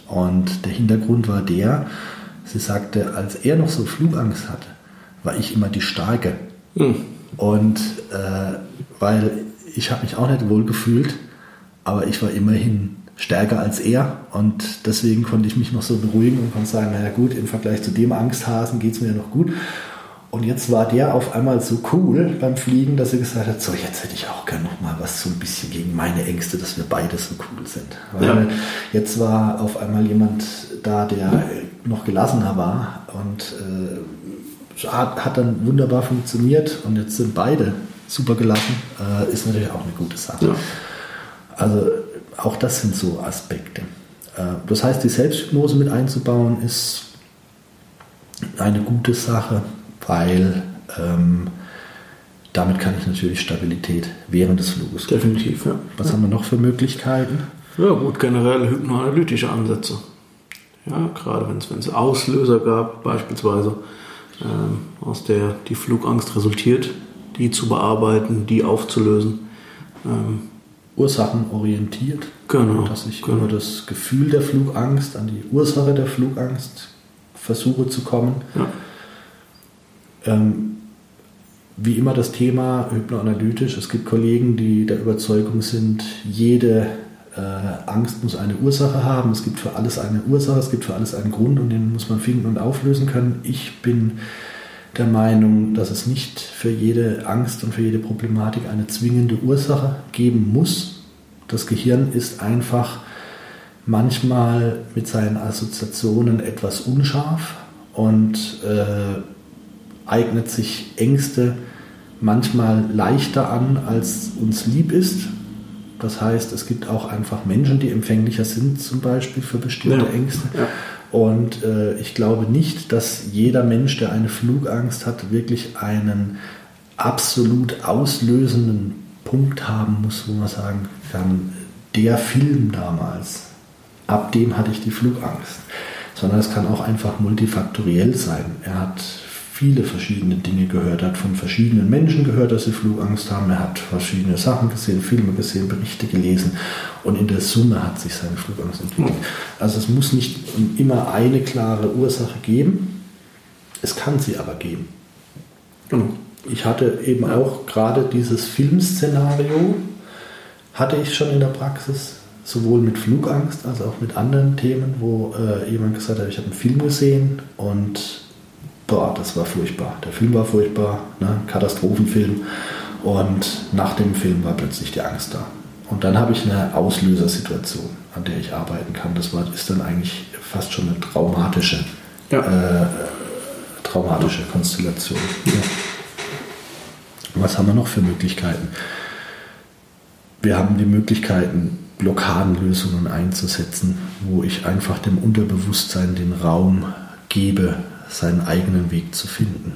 Speaker 1: Und der Hintergrund war der, sie sagte, als er noch so Flugangst hatte, war ich immer die Starke. Mhm. Und äh, weil ich habe mich auch nicht wohl gefühlt, aber ich war immerhin stärker als er und deswegen konnte ich mich noch so beruhigen und konnte sagen, naja gut, im Vergleich zu dem Angsthasen geht es mir ja noch gut. Und jetzt war der auf einmal so cool beim Fliegen, dass er gesagt hat, so jetzt hätte ich auch gerne noch mal was so ein bisschen gegen meine Ängste, dass wir beide so cool sind. Weil ja. jetzt war auf einmal jemand da, der noch gelassener war und äh, hat, hat, dann wunderbar funktioniert und jetzt sind beide super gelassen, äh, ist natürlich auch eine gute Sache. Ja. Also auch das sind so Aspekte. Äh, das heißt, die Selbsthypnose mit einzubauen ist eine gute Sache, weil ähm, damit kann ich natürlich Stabilität während des Fluges.
Speaker 2: Definitiv, ja.
Speaker 1: Was
Speaker 2: ja.
Speaker 1: haben wir noch für Möglichkeiten?
Speaker 2: Ja, gut, generell hypnoanalytische Ansätze. Ja, gerade wenn es Auslöser gab, beispielsweise, ähm, aus der die Flugangst resultiert, die zu bearbeiten, die aufzulösen. Ähm,
Speaker 1: ursachenorientiert.
Speaker 2: Genau.
Speaker 1: Dass ich
Speaker 2: genau.
Speaker 1: über das Gefühl der Flugangst an die Ursache der Flugangst versuche zu kommen. Ja. Ähm, wie immer das Thema hypnoanalytisch. Es gibt Kollegen, die der Überzeugung sind, jede äh, Angst muss eine Ursache haben. Es gibt für alles eine Ursache, es gibt für alles einen Grund und den muss man finden und auflösen können. Ich bin der Meinung, dass es nicht für jede Angst und für jede Problematik eine zwingende Ursache geben muss. Das Gehirn ist einfach manchmal mit seinen Assoziationen etwas unscharf und äh, eignet sich Ängste manchmal leichter an, als uns lieb ist. Das heißt, es gibt auch einfach Menschen, die empfänglicher sind, zum Beispiel für bestimmte ja. Ängste. Ja. Und äh, ich glaube nicht, dass jeder Mensch, der eine Flugangst hat, wirklich einen absolut auslösenden Punkt haben muss, wo man sagen kann, der Film damals, ab dem hatte ich die Flugangst. Sondern es kann auch einfach multifaktoriell sein. Er hat viele verschiedene Dinge gehört, er hat von verschiedenen Menschen gehört, dass sie Flugangst haben, er hat verschiedene Sachen gesehen, Filme gesehen, Berichte gelesen und in der Summe hat sich seine Flugangst entwickelt. Also es muss nicht immer eine klare Ursache geben, es kann sie aber geben. Ich hatte eben auch gerade dieses Filmszenario, hatte ich schon in der Praxis, sowohl mit Flugangst als auch mit anderen Themen, wo äh, jemand gesagt hat, ich habe einen Film gesehen und boah, das war furchtbar. Der Film war furchtbar, ne? Katastrophenfilm. Und nach dem Film war plötzlich die Angst da. Und dann habe ich eine Auslösersituation, an der ich arbeiten kann. Das war, ist dann eigentlich fast schon eine traumatische, ja. äh, traumatische Konstellation. Ja. Was haben wir noch für Möglichkeiten? Wir haben die Möglichkeiten, Blockadenlösungen einzusetzen, wo ich einfach dem Unterbewusstsein den Raum gebe, seinen eigenen Weg zu finden.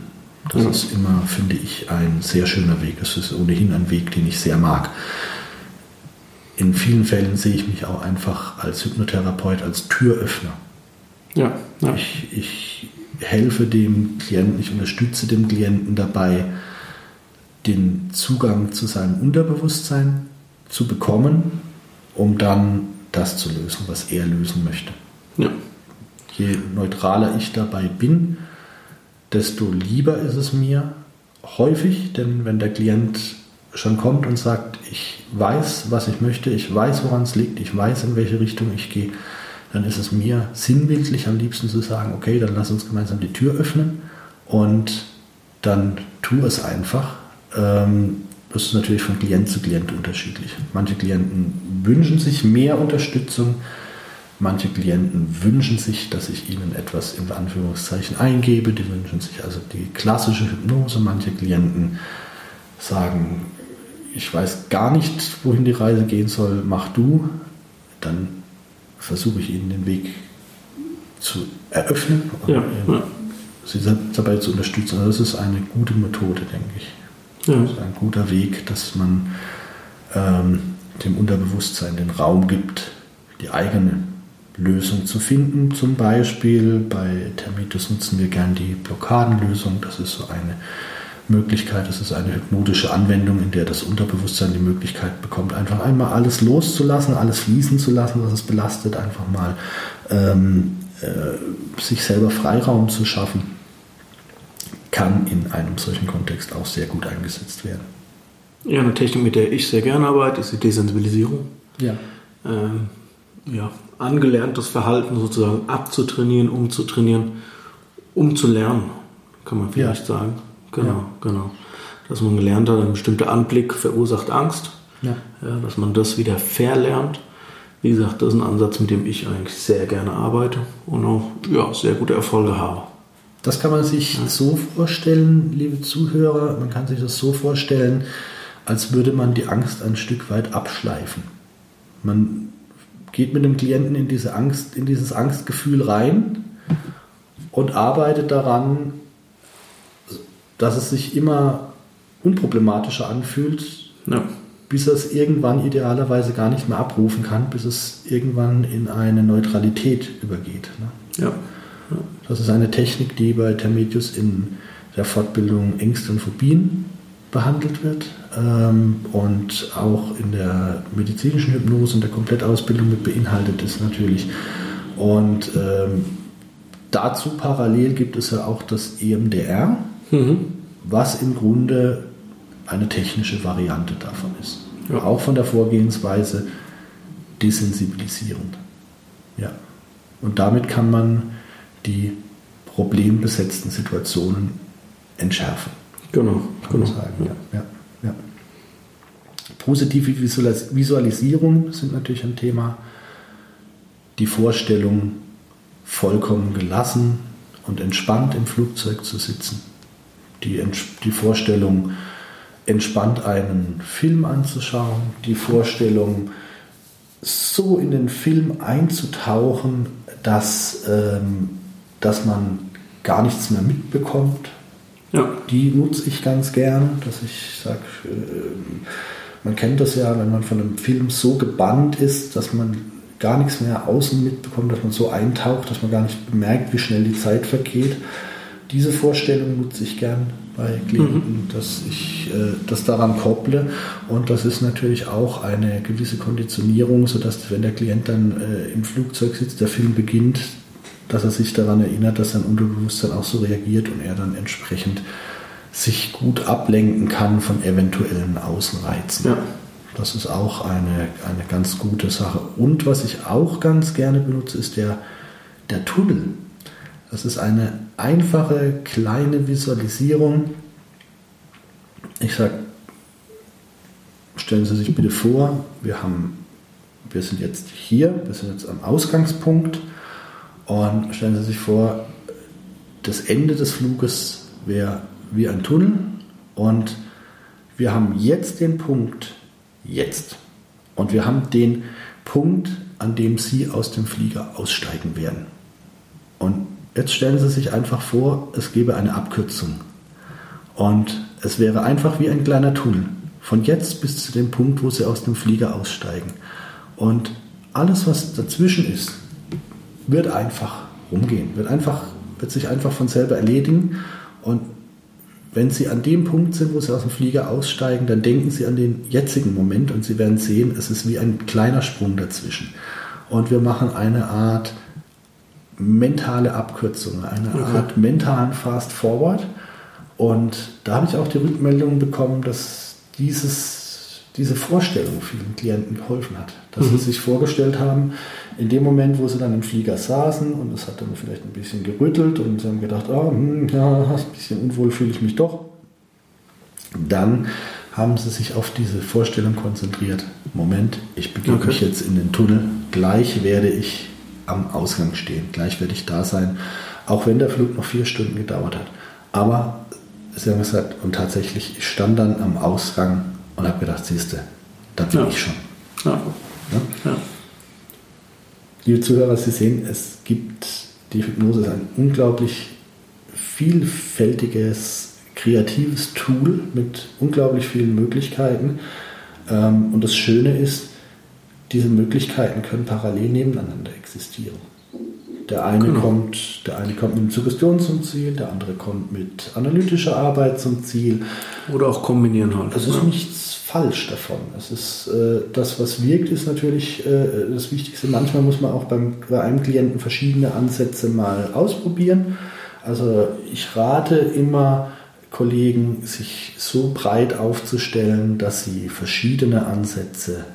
Speaker 1: Das mhm. ist immer, finde ich, ein sehr schöner Weg. Es ist ohnehin ein Weg, den ich sehr mag. In vielen Fällen sehe ich mich auch einfach als Hypnotherapeut, als Türöffner. Ja, ja. Ich, ich helfe dem Klienten, ich unterstütze dem Klienten dabei, den Zugang zu seinem Unterbewusstsein zu bekommen, um dann das zu lösen, was er lösen möchte. Ja je neutraler ich dabei bin, desto lieber ist es mir häufig, denn wenn der Klient schon kommt und sagt, ich weiß, was ich möchte, ich weiß, woran es liegt, ich weiß, in welche Richtung ich gehe, dann ist es mir sinnbildlich am liebsten zu sagen, okay, dann lass uns gemeinsam die Tür öffnen und dann tu es einfach. Ähm, das ist natürlich von Klient zu Klient unterschiedlich. Manche Klienten wünschen sich mehr Unterstützung, Manche Klienten wünschen sich, dass ich ihnen etwas in Anführungszeichen eingebe. Die wünschen sich also die klassische Hypnose. Manche Klienten sagen, ich weiß gar nicht, wohin die Reise gehen soll, mach du. Dann versuche ich ihnen den Weg zu eröffnen und ja, ja. sie dabei zu unterstützen. Also das ist eine gute Methode, denke ich. Ja. Das ist ein guter Weg, dass man ähm, dem Unterbewusstsein den Raum gibt, die eigene Lösung zu finden. Zum Beispiel bei Termitus nutzen wir gern die Blockadenlösung. Das ist so eine Möglichkeit, das ist eine hypnotische Anwendung, in der das Unterbewusstsein die Möglichkeit bekommt, einfach einmal alles loszulassen, alles fließen zu lassen, was es belastet, einfach mal ähm, äh, sich selber Freiraum zu schaffen, kann in einem solchen Kontext auch sehr gut eingesetzt werden.
Speaker 2: Ja, eine Technik, mit der ich sehr gerne arbeite, ist die Desensibilisierung. Ja. Ähm, ja, angelerntes Verhalten sozusagen abzutrainieren, umzutrainieren, um zu lernen, kann man vielleicht ja. sagen. Genau, ja. genau. Dass man gelernt hat, ein bestimmter Anblick verursacht Angst. Ja. ja. Dass man das wieder verlernt. Wie gesagt, das ist ein Ansatz, mit dem ich eigentlich sehr gerne arbeite und auch ja, sehr gute Erfolge habe.
Speaker 1: Das kann man sich ja. so vorstellen, liebe Zuhörer, man kann sich das so vorstellen, als würde man die Angst ein Stück weit abschleifen. Man geht mit dem Klienten in diese Angst, in dieses Angstgefühl rein und arbeitet daran, dass es sich immer unproblematischer anfühlt, ja. bis er es irgendwann idealerweise gar nicht mehr abrufen kann, bis es irgendwann in eine Neutralität übergeht. Ne? Ja. ja. Das ist eine Technik, die bei Termetius in der Fortbildung Ängste und Phobien behandelt wird ähm, und auch in der medizinischen Hypnose und der Komplettausbildung mit beinhaltet ist natürlich. Und ähm, dazu parallel gibt es ja auch das EMDR, mhm. was im Grunde eine technische Variante davon ist. Ja. Auch von der Vorgehensweise desensibilisierend. Ja. Und damit kann man die problembesetzten Situationen entschärfen. Genau, genau. Sagen. Ja, ja, ja. Positive Visualisierung sind natürlich ein Thema. die Vorstellung, vollkommen gelassen und entspannt im Flugzeug zu sitzen. Die, die Vorstellung, entspannt einen Film anzuschauen. Die Vorstellung, so in den Film einzutauchen, dass, ähm, dass man gar nichts mehr mitbekommt. Ja. Die nutze ich ganz gern, dass ich sage, äh, man kennt das ja, wenn man von einem Film so gebannt ist, dass man gar nichts mehr außen mitbekommt, dass man so eintaucht, dass man gar nicht bemerkt, wie schnell die Zeit vergeht. Diese Vorstellung nutze ich gern bei Klienten, mhm. dass ich äh, das daran kopple. Und das ist natürlich auch eine gewisse Konditionierung, sodass, wenn der Klient dann äh, im Flugzeug sitzt, der Film beginnt, dass er sich daran erinnert, dass sein Unterbewusstsein auch so reagiert und er dann entsprechend sich gut ablenken kann von eventuellen Außenreizen. Ja. Das ist auch eine, eine ganz gute Sache. Und was ich auch ganz gerne benutze, ist der, der Tunnel. Das ist eine einfache kleine Visualisierung. Ich sage, stellen Sie sich bitte vor, wir, haben, wir sind jetzt hier, wir sind jetzt am Ausgangspunkt und stellen Sie sich vor, das Ende des Fluges wäre wie ein Tunnel und wir haben jetzt den Punkt, jetzt. Und wir haben den Punkt, an dem Sie aus dem Flieger aussteigen werden. Und jetzt stellen Sie sich einfach vor, es gäbe eine Abkürzung. Und es wäre einfach wie ein kleiner Tunnel. Von jetzt bis zu dem Punkt, wo Sie aus dem Flieger aussteigen. Und alles, was dazwischen ist, wird einfach rumgehen, wird, einfach, wird sich einfach von selber erledigen. Und wenn Sie an dem Punkt sind, wo Sie aus dem Flieger aussteigen, dann denken Sie an den jetzigen Moment und Sie werden sehen, es ist wie ein kleiner Sprung dazwischen. Und wir machen eine Art mentale Abkürzung, eine okay. Art mentalen Fast Forward. Und da habe ich auch die Rückmeldung bekommen, dass dieses, diese Vorstellung vielen Klienten geholfen hat. Dass mhm. sie sich vorgestellt haben, in dem Moment, wo sie dann im Flieger saßen und es hat dann vielleicht ein bisschen gerüttelt und sie haben gedacht, oh, hm, ja, ein bisschen unwohl fühle ich mich doch, dann haben sie sich auf diese Vorstellung konzentriert. Moment, ich begebe okay. mich jetzt in den Tunnel, gleich werde ich am Ausgang stehen, gleich werde ich da sein, auch wenn der Flug noch vier Stunden gedauert hat. Aber sie haben gesagt, und tatsächlich, ich stand dann am Ausgang und habe gedacht, siehste, da bin ja. ich schon. Ja. ja. Liebe Zuhörer, Sie sehen, es gibt, die Hypnose ist ein unglaublich vielfältiges, kreatives Tool mit unglaublich vielen Möglichkeiten. Ähm, und das Schöne ist, diese Möglichkeiten können parallel nebeneinander existieren. Der eine, genau. kommt, der eine kommt mit Suggestion zum Ziel, der andere kommt mit analytischer Arbeit zum Ziel.
Speaker 2: Oder auch kombinieren halt.
Speaker 1: Es ist ja. nichts falsch davon. Es ist äh, das, was wirkt, ist natürlich äh, das Wichtigste. Manchmal muss man auch beim, bei einem Klienten verschiedene Ansätze mal ausprobieren. Also ich rate immer Kollegen, sich so breit aufzustellen, dass sie verschiedene Ansätze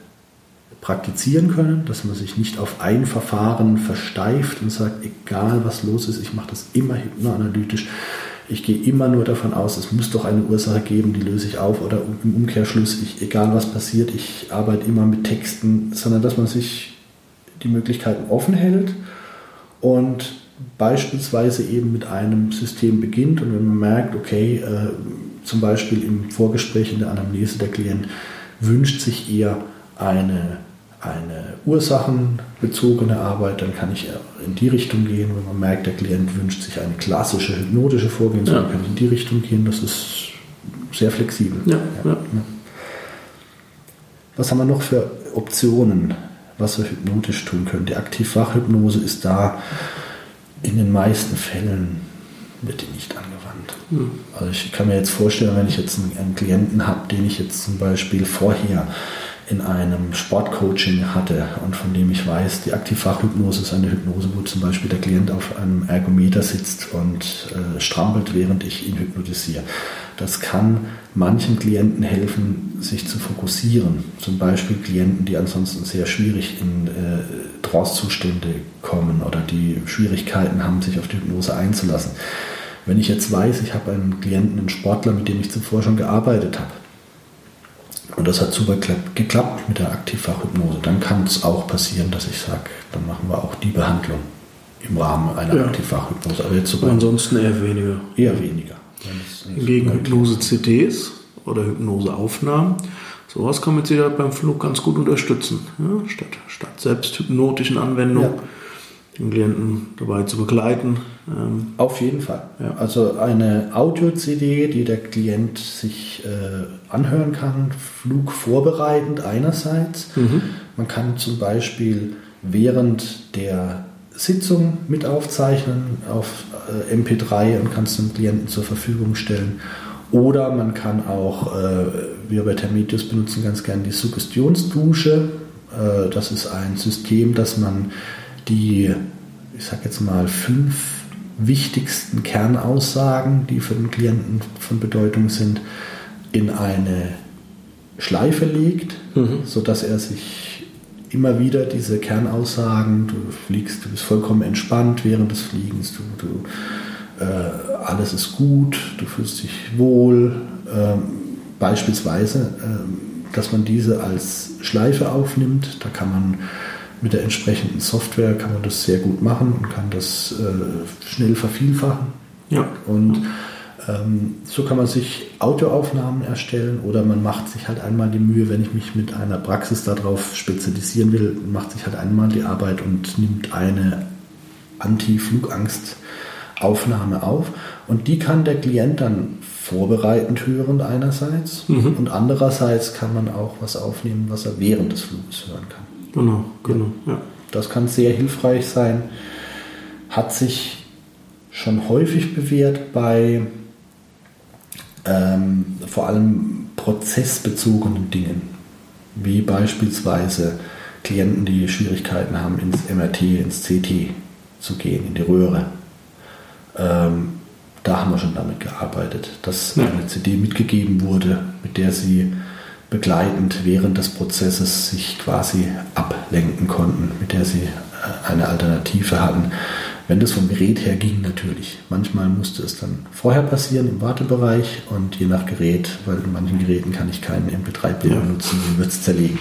Speaker 1: praktizieren können, dass man sich nicht auf ein Verfahren versteift und sagt, egal was los ist, ich mache das immer hypnoanalytisch. Ich gehe immer nur davon aus, es muss doch eine Ursache geben, die löse ich auf oder im Umkehrschluss, ich, egal was passiert, ich arbeite immer mit Texten, sondern dass man sich die Möglichkeiten offen hält und beispielsweise eben mit einem System beginnt und wenn man merkt, okay, äh, zum Beispiel im Vorgespräch in der Anamnese der Klient wünscht sich eher eine eine ursachenbezogene Arbeit, dann kann ich in die Richtung gehen. Wenn man merkt, der Klient wünscht sich eine klassische hypnotische Vorgehensweise, ja. kann ich in die Richtung gehen. Das ist sehr flexibel. Ja, ja. Was haben wir noch für Optionen, was wir hypnotisch tun können? Die Aktivwachhypnose ist da in den meisten Fällen wird die nicht angewandt. Mhm. Also ich kann mir jetzt vorstellen, wenn ich jetzt einen, einen Klienten habe, den ich jetzt zum Beispiel vorher in einem Sportcoaching hatte und von dem ich weiß, die Aktivfachhypnose ist eine Hypnose, wo zum Beispiel der Klient auf einem Ergometer sitzt und äh, strampelt, während ich ihn hypnotisiere. Das kann manchen Klienten helfen, sich zu fokussieren. Zum Beispiel Klienten, die ansonsten sehr schwierig in äh, Trance-Zustände kommen oder die Schwierigkeiten haben, sich auf die Hypnose einzulassen. Wenn ich jetzt weiß, ich habe einen Klienten, einen Sportler, mit dem ich zuvor schon gearbeitet habe, Und das hat super geklappt mit der Aktivfachhypnose. Dann kann es auch passieren, dass ich sage, dann machen wir auch die Behandlung im Rahmen einer ja. Aktivfachhypnose.
Speaker 2: Aber jetzt sogar Ansonsten eher weniger.
Speaker 1: Eher weniger.
Speaker 2: Gegen Hypnose-CDs oder Hypnoseaufnahmen. Sowas kann man sich halt beim Flug ganz gut unterstützen. Ja, statt, statt selbst hypnotischen Anwendungen. Ja den Klienten dabei zu begleiten.
Speaker 1: Ähm, Auf jeden Fall. Ja. Also eine Audio-CD, die der Klient sich äh, anhören kann, flugvorbereitend einerseits. Mhm. Man kann zum Beispiel während der Sitzung mit aufzeichnen auf äh, MP3 und kann es dem Klienten zur Verfügung stellen. Oder man kann auch, äh, wir bei Termitius benutzen ganz gerne die Suggestionsdusche. Äh, das ist ein System, das man die, ich sag jetzt mal, fünf wichtigsten Kernaussagen, die für den Klienten von Bedeutung sind, in eine Schleife legt, mhm. sodass er sich immer wieder diese Kernaussagen, du fliegst, du bist vollkommen entspannt während des Fliegens, du, du äh, alles ist gut, du fühlst dich wohl, ähm, beispielsweise, ähm, dass man diese als Schleife aufnimmt, da kann man mit der entsprechenden Software kann man das sehr gut machen und kann das äh, schnell vervielfachen. Ja. Und ähm, so kann man sich Audioaufnahmen erstellen oder man macht sich halt einmal die Mühe, wenn ich mich mit einer Praxis darauf spezialisieren will, macht sich halt einmal die Arbeit und nimmt eine Anti-Flugangst-Aufnahme auf. Und die kann der Klient dann vorbereitend hören einerseits mhm. und andererseits kann man auch was aufnehmen, was er während des Fluges hören kann.
Speaker 2: Genau, genau. Ja.
Speaker 1: Das kann sehr hilfreich sein. Hat sich schon häufig bewährt bei ähm, vor allem prozessbezogenen Dingen, wie beispielsweise Klienten, die Schwierigkeiten haben, ins MRT, ins CT zu gehen, in die Röhre. Ähm, da haben wir schon damit gearbeitet, dass ja. eine CD mitgegeben wurde, mit der sie begleitend während des Prozesses sich quasi ablenken konnten, mit der sie äh, eine Alternative hatten. Wenn das vom Gerät her ging, natürlich. Manchmal musste es dann vorher passieren im Wartebereich und je nach Gerät, weil in manchen Geräten kann ich keinen MP3-Player ja. nutzen, den wird es zerlegen.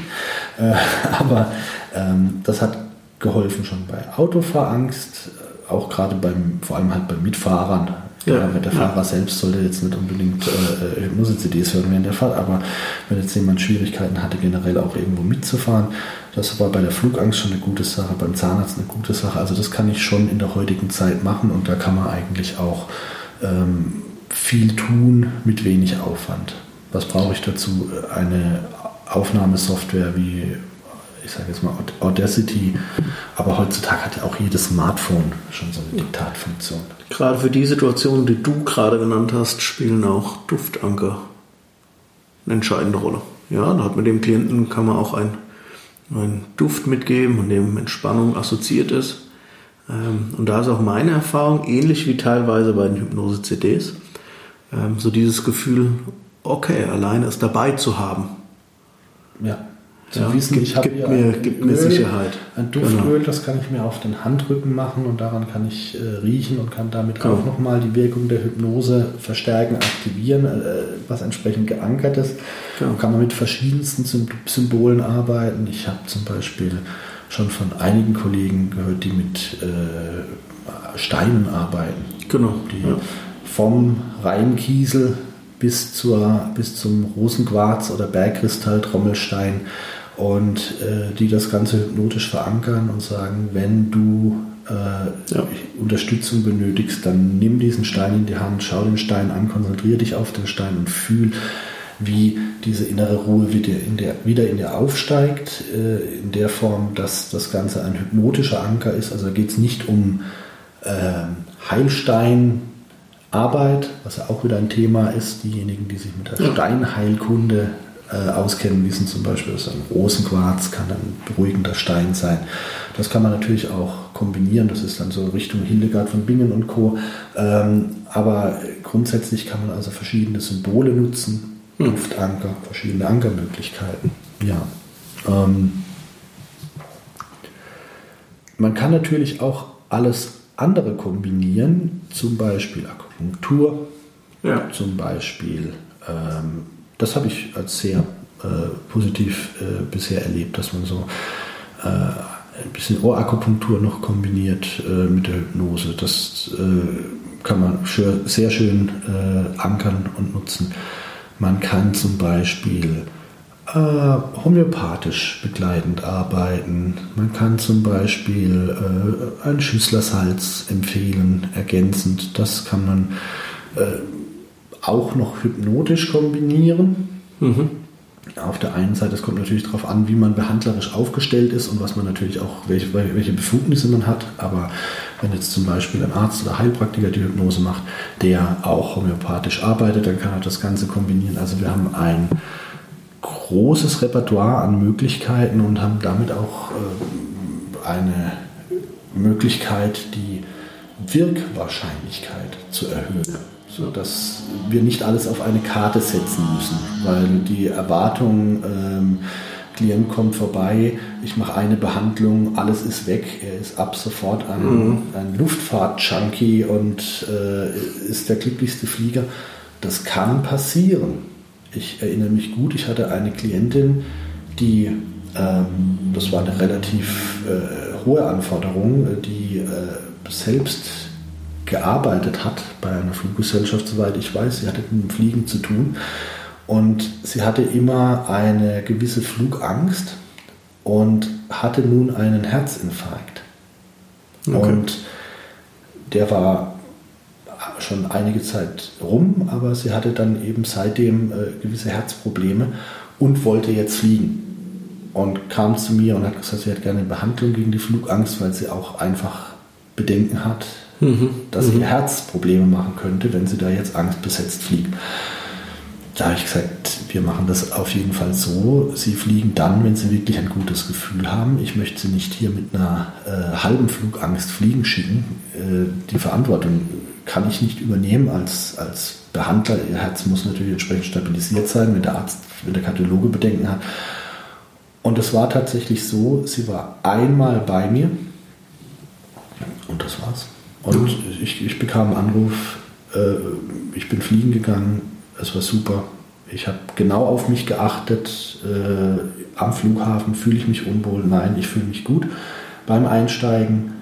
Speaker 1: Äh, aber ähm, das hat geholfen schon bei Autofahrangst, äh, auch gerade beim, vor allem halt bei Mitfahrern, ja, der Fahrer ja. selbst sollte jetzt nicht unbedingt äh, Hypnose-CDs hören während der Fahrt, aber wenn jetzt jemand Schwierigkeiten hatte, generell auch irgendwo mitzufahren, das war bei der Flugangst schon eine gute Sache, beim Zahnarzt eine gute Sache. Also das kann ich schon in der heutigen Zeit machen und da kann man eigentlich auch ähm, viel tun mit wenig Aufwand. Was brauche ich dazu? Eine Aufnahmesoftware wie ich sage jetzt mal Audacity, aber heutzutage hat ja auch jedes Smartphone schon so eine Diktatfunktion.
Speaker 2: Gerade für die Situation, die du gerade genannt hast, spielen auch Duftanker eine entscheidende Rolle. Ja, da hat mit dem Klienten kann man auch ein, einen Duft mitgeben, von dem Entspannung assoziiert ist. Ähm, und da ist auch meine Erfahrung, ähnlich wie teilweise bei den Hypnose-CDs, ähm, so dieses Gefühl, okay, alleine es dabei zu haben.
Speaker 1: Ja zu ja, wissen, ich habe mir, gibt Öl, mir Sicherheit. Ein Duftöl, genau. das kann ich mir auf den Handrücken machen und daran kann ich äh, riechen und kann damit genau. auch nochmal die Wirkung der Hypnose verstärken, aktivieren, äh, was entsprechend geankert ist. Genau. Kann man mit verschiedensten Symbolen arbeiten. Ich habe zum Beispiel schon von einigen Kollegen gehört, die mit äh, Steinen arbeiten.
Speaker 2: Genau.
Speaker 1: Die ja. vom Rheinkiesel bis, zur, bis zum Rosenquarz oder Bergkristall, Trommelstein und äh, die das Ganze hypnotisch verankern und sagen, wenn du äh, ja. Unterstützung benötigst, dann nimm diesen Stein in die Hand, schau den Stein an, konzentriere dich auf den Stein und fühl, wie diese innere Ruhe wieder in der, wieder in dir aufsteigt, äh, in der Form, dass das Ganze ein hypnotischer Anker ist. Also geht es nicht um ähm, Heilsteinarbeit, was ja auch wieder ein Thema ist. Diejenigen, die sich mit der Steinheilkunde äh, auskennen, wissen zum Beispiel, dass ein Rosenquarz kann ein beruhigender Stein sein. Das kann man natürlich auch kombinieren, das ist dann so Richtung Hildegard von Bingen und Co. Ähm, aber grundsätzlich kann man also verschiedene Symbole nutzen, hm. Duftanker, verschiedene Ankermöglichkeiten. Ja. Ähm, man kann natürlich auch alles andere kombinieren, zum Beispiel Akupunktur, ja. zum Beispiel ähm, das habe ich als sehr äh, positiv äh, bisher erlebt, dass man so äh, ein bisschen Ohrakupunktur noch kombiniert äh, mit der Hypnose. Das äh, kann man schön, sehr schön ankern und nutzen. Man kann zum Beispiel äh, homöopathisch begleitend arbeiten. Man kann zum Beispiel äh, ein Schüsslersalz empfehlen, ergänzend. Das kann man äh, auch noch hypnotisch kombinieren. Mhm. Auf der einen Seite, es kommt natürlich darauf an, wie man behandlerisch aufgestellt ist und was man natürlich auch, welche, welche Befugnisse man hat. Aber wenn jetzt zum Beispiel ein Arzt oder Heilpraktiker die Hypnose macht, der auch homöopathisch arbeitet, dann kann er das Ganze kombinieren. Also wir haben ein großes Repertoire an Möglichkeiten und haben damit auch äh, eine Möglichkeit, die Wirkwahrscheinlichkeit zu erhöhen. Ja. So dass wir nicht alles auf eine Karte setzen müssen, weil die Erwartung, ähm, Klient kommt vorbei, ich mache eine Behandlung, alles ist weg, er ist ab sofort ein, mhm. ein Luftfahrt-Junkie und äh, ist der glücklichste Flieger. Das kann passieren ich erinnere mich gut, ich hatte eine Klientin, die, ähm, das war eine relativ äh, hohe Anforderung, die äh, selbst gearbeitet hat bei einer Fluggesellschaft, soweit ich weiß. Sie hatte mit dem Fliegen zu tun und sie hatte immer eine gewisse Flugangst und hatte nun einen Herzinfarkt. Okay. Und der war schon einige Zeit rum, aber sie hatte dann eben seitdem äh, gewisse Herzprobleme und wollte jetzt fliegen. Und kam zu mir und hat gesagt, sie hat gerne eine Behandlung gegen die Flugangst, weil sie auch einfach Bedenken hat, mhm. dass mhm. ihr Herz Probleme machen könnte, wenn sie da jetzt angstbesetzt fliegt. Da habe ich gesagt, wir machen das auf jeden Fall so. Sie fliegen dann, wenn Sie wirklich ein gutes Gefühl haben. Ich möchte Sie nicht hier mit einer äh, halben Flugangst fliegen schicken. Äh, die Verantwortung kann ich nicht übernehmen als, als Behandler. Ihr Herz muss natürlich entsprechend stabilisiert sein, wenn der Arzt, wenn der Kardiologe Bedenken hat. Und es war tatsächlich so, sie war einmal bei mir und das war's. Und ich, ich bekam einen Anruf, äh, ich bin fliegen gegangen, es war super. Ich habe genau auf mich geachtet. Äh, am Flughafen fühle ich mich unwohl. Nein, ich fühle mich gut. Beim Einsteigen,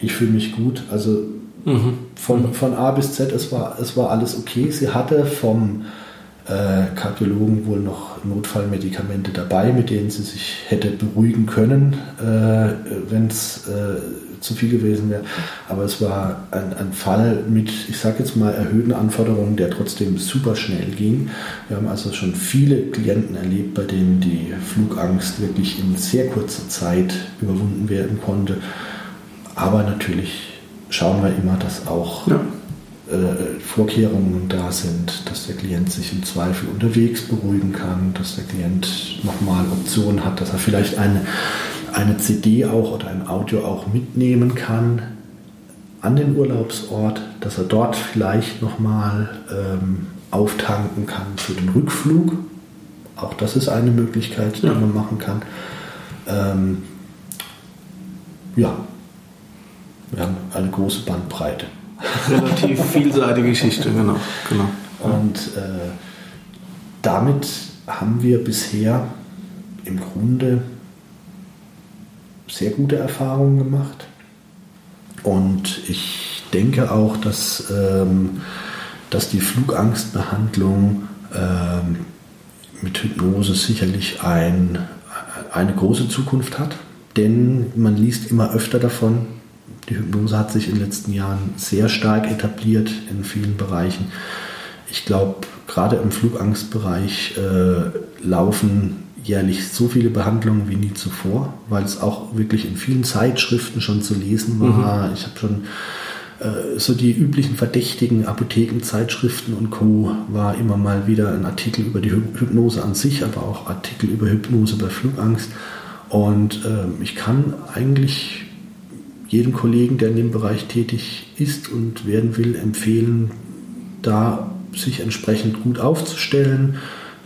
Speaker 1: ich fühle mich gut. Also Mhm. Von, von A bis Z, es war, es war alles okay. Sie hatte vom äh, Kardiologen wohl noch Notfallmedikamente dabei, mit denen sie sich hätte beruhigen können, äh, wenn es äh, zu viel gewesen wäre. Aber es war ein, ein Fall mit, ich sage jetzt mal, erhöhten Anforderungen, der trotzdem super schnell ging. Wir haben also schon viele Klienten erlebt, bei denen die Flugangst wirklich in sehr kurzer Zeit überwunden werden konnte. Aber natürlich schauen wir immer, dass auch ja. äh, Vorkehrungen da sind, dass der Klient sich im Zweifel unterwegs beruhigen kann, dass der Klient nochmal Optionen hat, dass er vielleicht eine, eine CD auch oder ein Audio auch mitnehmen kann an den Urlaubsort, dass er dort vielleicht nochmal ähm, auftanken kann für den Rückflug. Auch das ist eine Möglichkeit, die ja. man machen kann. Ähm, ja, wir haben eine große Bandbreite.
Speaker 2: Relativ vielseitige Geschichte, genau. genau.
Speaker 1: Und äh, damit haben wir bisher im Grunde sehr gute Erfahrungen gemacht. Und ich denke auch, dass, ähm, dass die Flugangstbehandlung ähm, mit Hypnose sicherlich ein, eine große Zukunft hat. Denn man liest immer öfter davon, die Hypnose hat sich in den letzten Jahren sehr stark etabliert in vielen Bereichen. Ich glaube, gerade im Flugangstbereich äh, laufen jährlich so viele Behandlungen wie nie zuvor, weil es auch wirklich in vielen Zeitschriften schon zu lesen war. Mhm. Ich habe schon äh, so die üblichen verdächtigen Apothekenzeitschriften und Co. war immer mal wieder ein Artikel über die Hypnose an sich, aber auch Artikel über Hypnose bei Flugangst. Und äh, ich kann eigentlich jedem Kollegen, der in dem Bereich tätig ist und werden will, empfehlen, da sich entsprechend gut aufzustellen,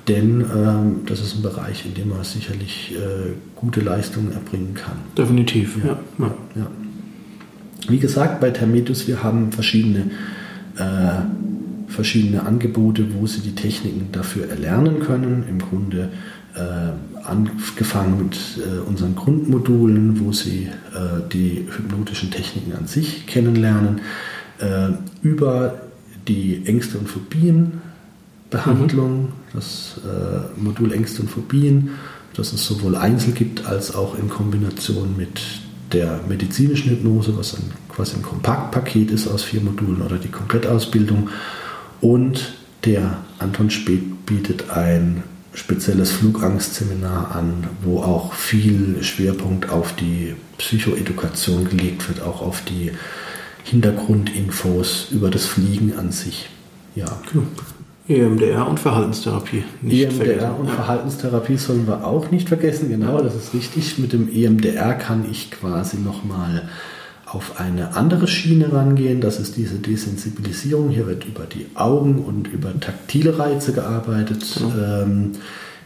Speaker 1: denn ähm, das ist ein Bereich, in dem man sicherlich äh, gute Leistungen erbringen kann.
Speaker 2: Definitiv, ja. ja. ja.
Speaker 1: Wie gesagt, bei Termetus, wir haben verschiedene, äh, verschiedene Angebote, wo Sie die Techniken dafür erlernen können. Im Grunde äh, angefangen mit äh, unseren Grundmodulen, wo sie äh, die hypnotischen Techniken an sich kennenlernen, äh, über die Ängste und Phobienbehandlung, mhm. das äh, Modul Ängste und Phobien, das es sowohl einzeln gibt als auch in Kombination mit der medizinischen Hypnose, was ein, quasi ein Kompaktpaket ist aus vier Modulen oder die Komplettausbildung. Und der Anton Speth bietet ein spezielles Flugangstseminar an, wo auch viel Schwerpunkt auf die Psychoedukation gelegt wird, auch auf die Hintergrundinfos über das Fliegen an sich. Ja.
Speaker 2: EMDR und Verhaltenstherapie.
Speaker 1: Nicht EMDR vergessen. und Verhaltenstherapie sollen wir auch nicht vergessen, genau, das ist richtig. Mit dem EMDR kann ich quasi nochmal auf eine andere Schiene rangehen. Das ist diese Desensibilisierung. Hier wird über die Augen und über taktile Reize gearbeitet. Ja. Ähm,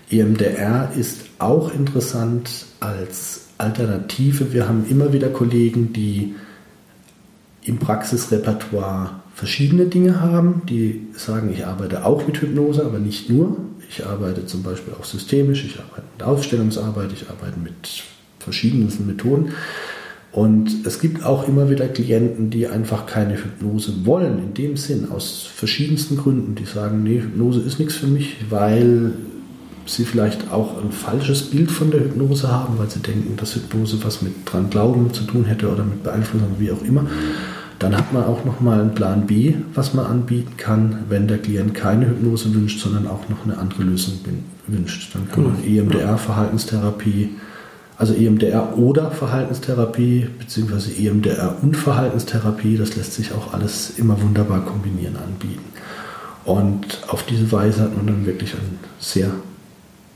Speaker 1: EMDR ist auch interessant als Alternative. Wir haben immer wieder Kollegen, die im Praxisrepertoire verschiedene Dinge haben, die sagen, ich arbeite auch mit Hypnose, aber nicht nur. Ich arbeite zum Beispiel auch systemisch, ich arbeite mit Ausstellungsarbeit, ich arbeite mit verschiedensten Methoden. Und es gibt auch immer wieder Klienten, die einfach keine Hypnose wollen, in dem Sinn, aus verschiedensten Gründen. Die sagen, nee, Hypnose ist nichts für mich, weil sie vielleicht auch ein falsches Bild von der Hypnose haben, weil sie denken, dass Hypnose was mit dran glauben zu tun hätte oder mit Beeinflussung, wie auch immer. Dann hat man auch nochmal einen Plan B, was man anbieten kann, wenn der Klient keine Hypnose wünscht, sondern auch noch eine andere Lösung wünscht. Dann kann man EMDR, Verhaltenstherapie, also EMDR oder Verhaltenstherapie, beziehungsweise EMDR und Verhaltenstherapie, das lässt sich auch alles immer wunderbar kombinieren anbieten. Und auf diese Weise hat man dann wirklich ein sehr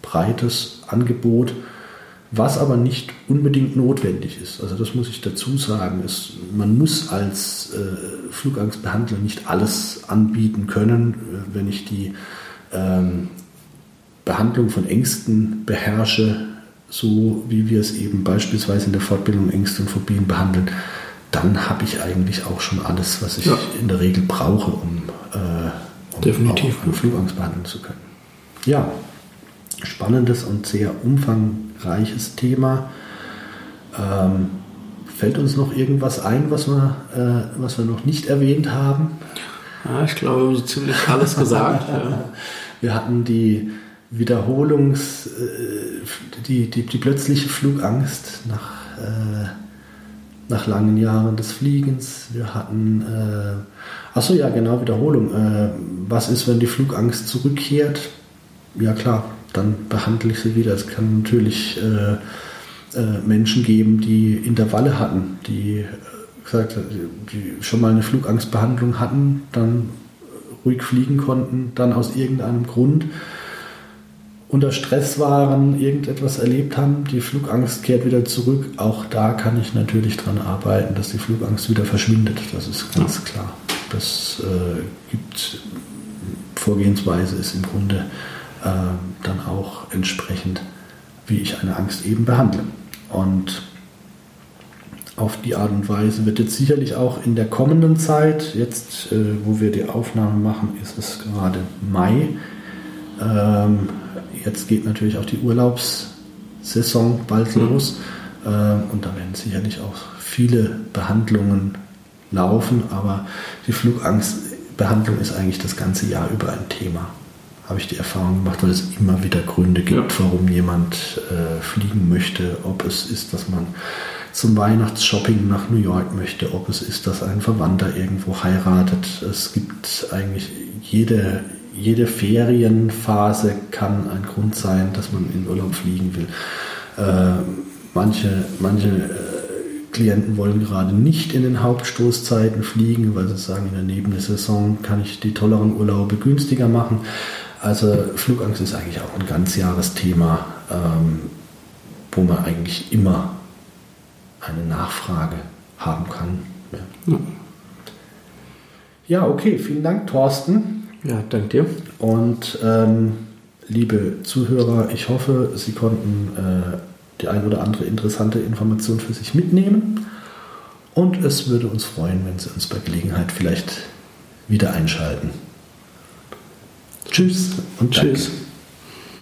Speaker 1: breites Angebot was aber nicht unbedingt notwendig ist. Also das muss ich dazu sagen. Es, man muss als äh, Flugangstbehandler nicht alles anbieten können. Äh, wenn ich die ähm, Behandlung von Ängsten beherrsche, so wie wir es eben beispielsweise in der Fortbildung Ängste und Phobien behandeln, dann habe ich eigentlich auch schon alles, was ich ja. in der Regel brauche, um,
Speaker 2: äh, um Definitiv.
Speaker 1: Flugangst behandeln zu können. Ja, spannendes und sehr umfangreiches Thema. Ähm, fällt uns noch irgendwas ein, was wir, äh, was wir noch nicht erwähnt haben?
Speaker 2: Ja, ich glaube, wir haben so ziemlich alles gesagt. ja.
Speaker 1: Wir hatten die Wiederholungs-, äh, die, die, die plötzliche Flugangst nach, äh, nach langen Jahren des Fliegens. Wir hatten, äh, achso, ja, genau, Wiederholung. Äh, was ist, wenn die Flugangst zurückkehrt? Ja, klar, dann behandle ich sie wieder. Es kann natürlich äh, äh, Menschen geben, die Intervalle hatten, die äh, gesagt die schon mal eine Flugangstbehandlung hatten, dann ruhig fliegen konnten, dann aus irgendeinem Grund unter Stress waren, irgendetwas erlebt haben, die Flugangst kehrt wieder zurück. Auch da kann ich natürlich daran arbeiten, dass die Flugangst wieder verschwindet. Das ist ganz klar. Das äh, gibt Vorgehensweise ist im Grunde äh, dann auch entsprechend, wie ich eine Angst eben behandle. Und auf die Art und Weise wird jetzt sicherlich auch in der kommenden Zeit, jetzt äh, wo wir die Aufnahme machen, ist es gerade Mai. Ähm, jetzt geht natürlich auch die Urlaubssaison bald mhm. los äh, und da werden sicherlich auch viele Behandlungen laufen, aber die Flugangstbehandlung ist eigentlich das ganze Jahr über ein Thema habe ich die Erfahrung gemacht, weil es immer wieder Gründe gibt, ja. warum jemand äh, fliegen möchte. Ob es ist, dass man zum Weihnachtsshopping nach New York möchte, ob es ist, dass ein Verwandter irgendwo heiratet. Es gibt eigentlich jede, jede Ferienphase kann ein Grund sein, dass man in Urlaub fliegen will. Äh, manche manche äh, Klienten wollen gerade nicht in den Hauptstoßzeiten fliegen, weil sie sagen, in der Nebensaison kann ich die tolleren Urlaube günstiger machen. Also Flugangst ist eigentlich auch ein ganzjahresthema, ähm, wo man eigentlich immer eine Nachfrage haben kann. Ja, ja okay, vielen Dank, Thorsten.
Speaker 2: Ja, danke dir.
Speaker 1: Und ähm, liebe Zuhörer, ich hoffe, Sie konnten äh, die ein oder andere interessante Information für sich mitnehmen. Und es würde uns freuen, wenn Sie uns bei Gelegenheit vielleicht wieder einschalten. Tschüss
Speaker 2: und Tschüss. Danke.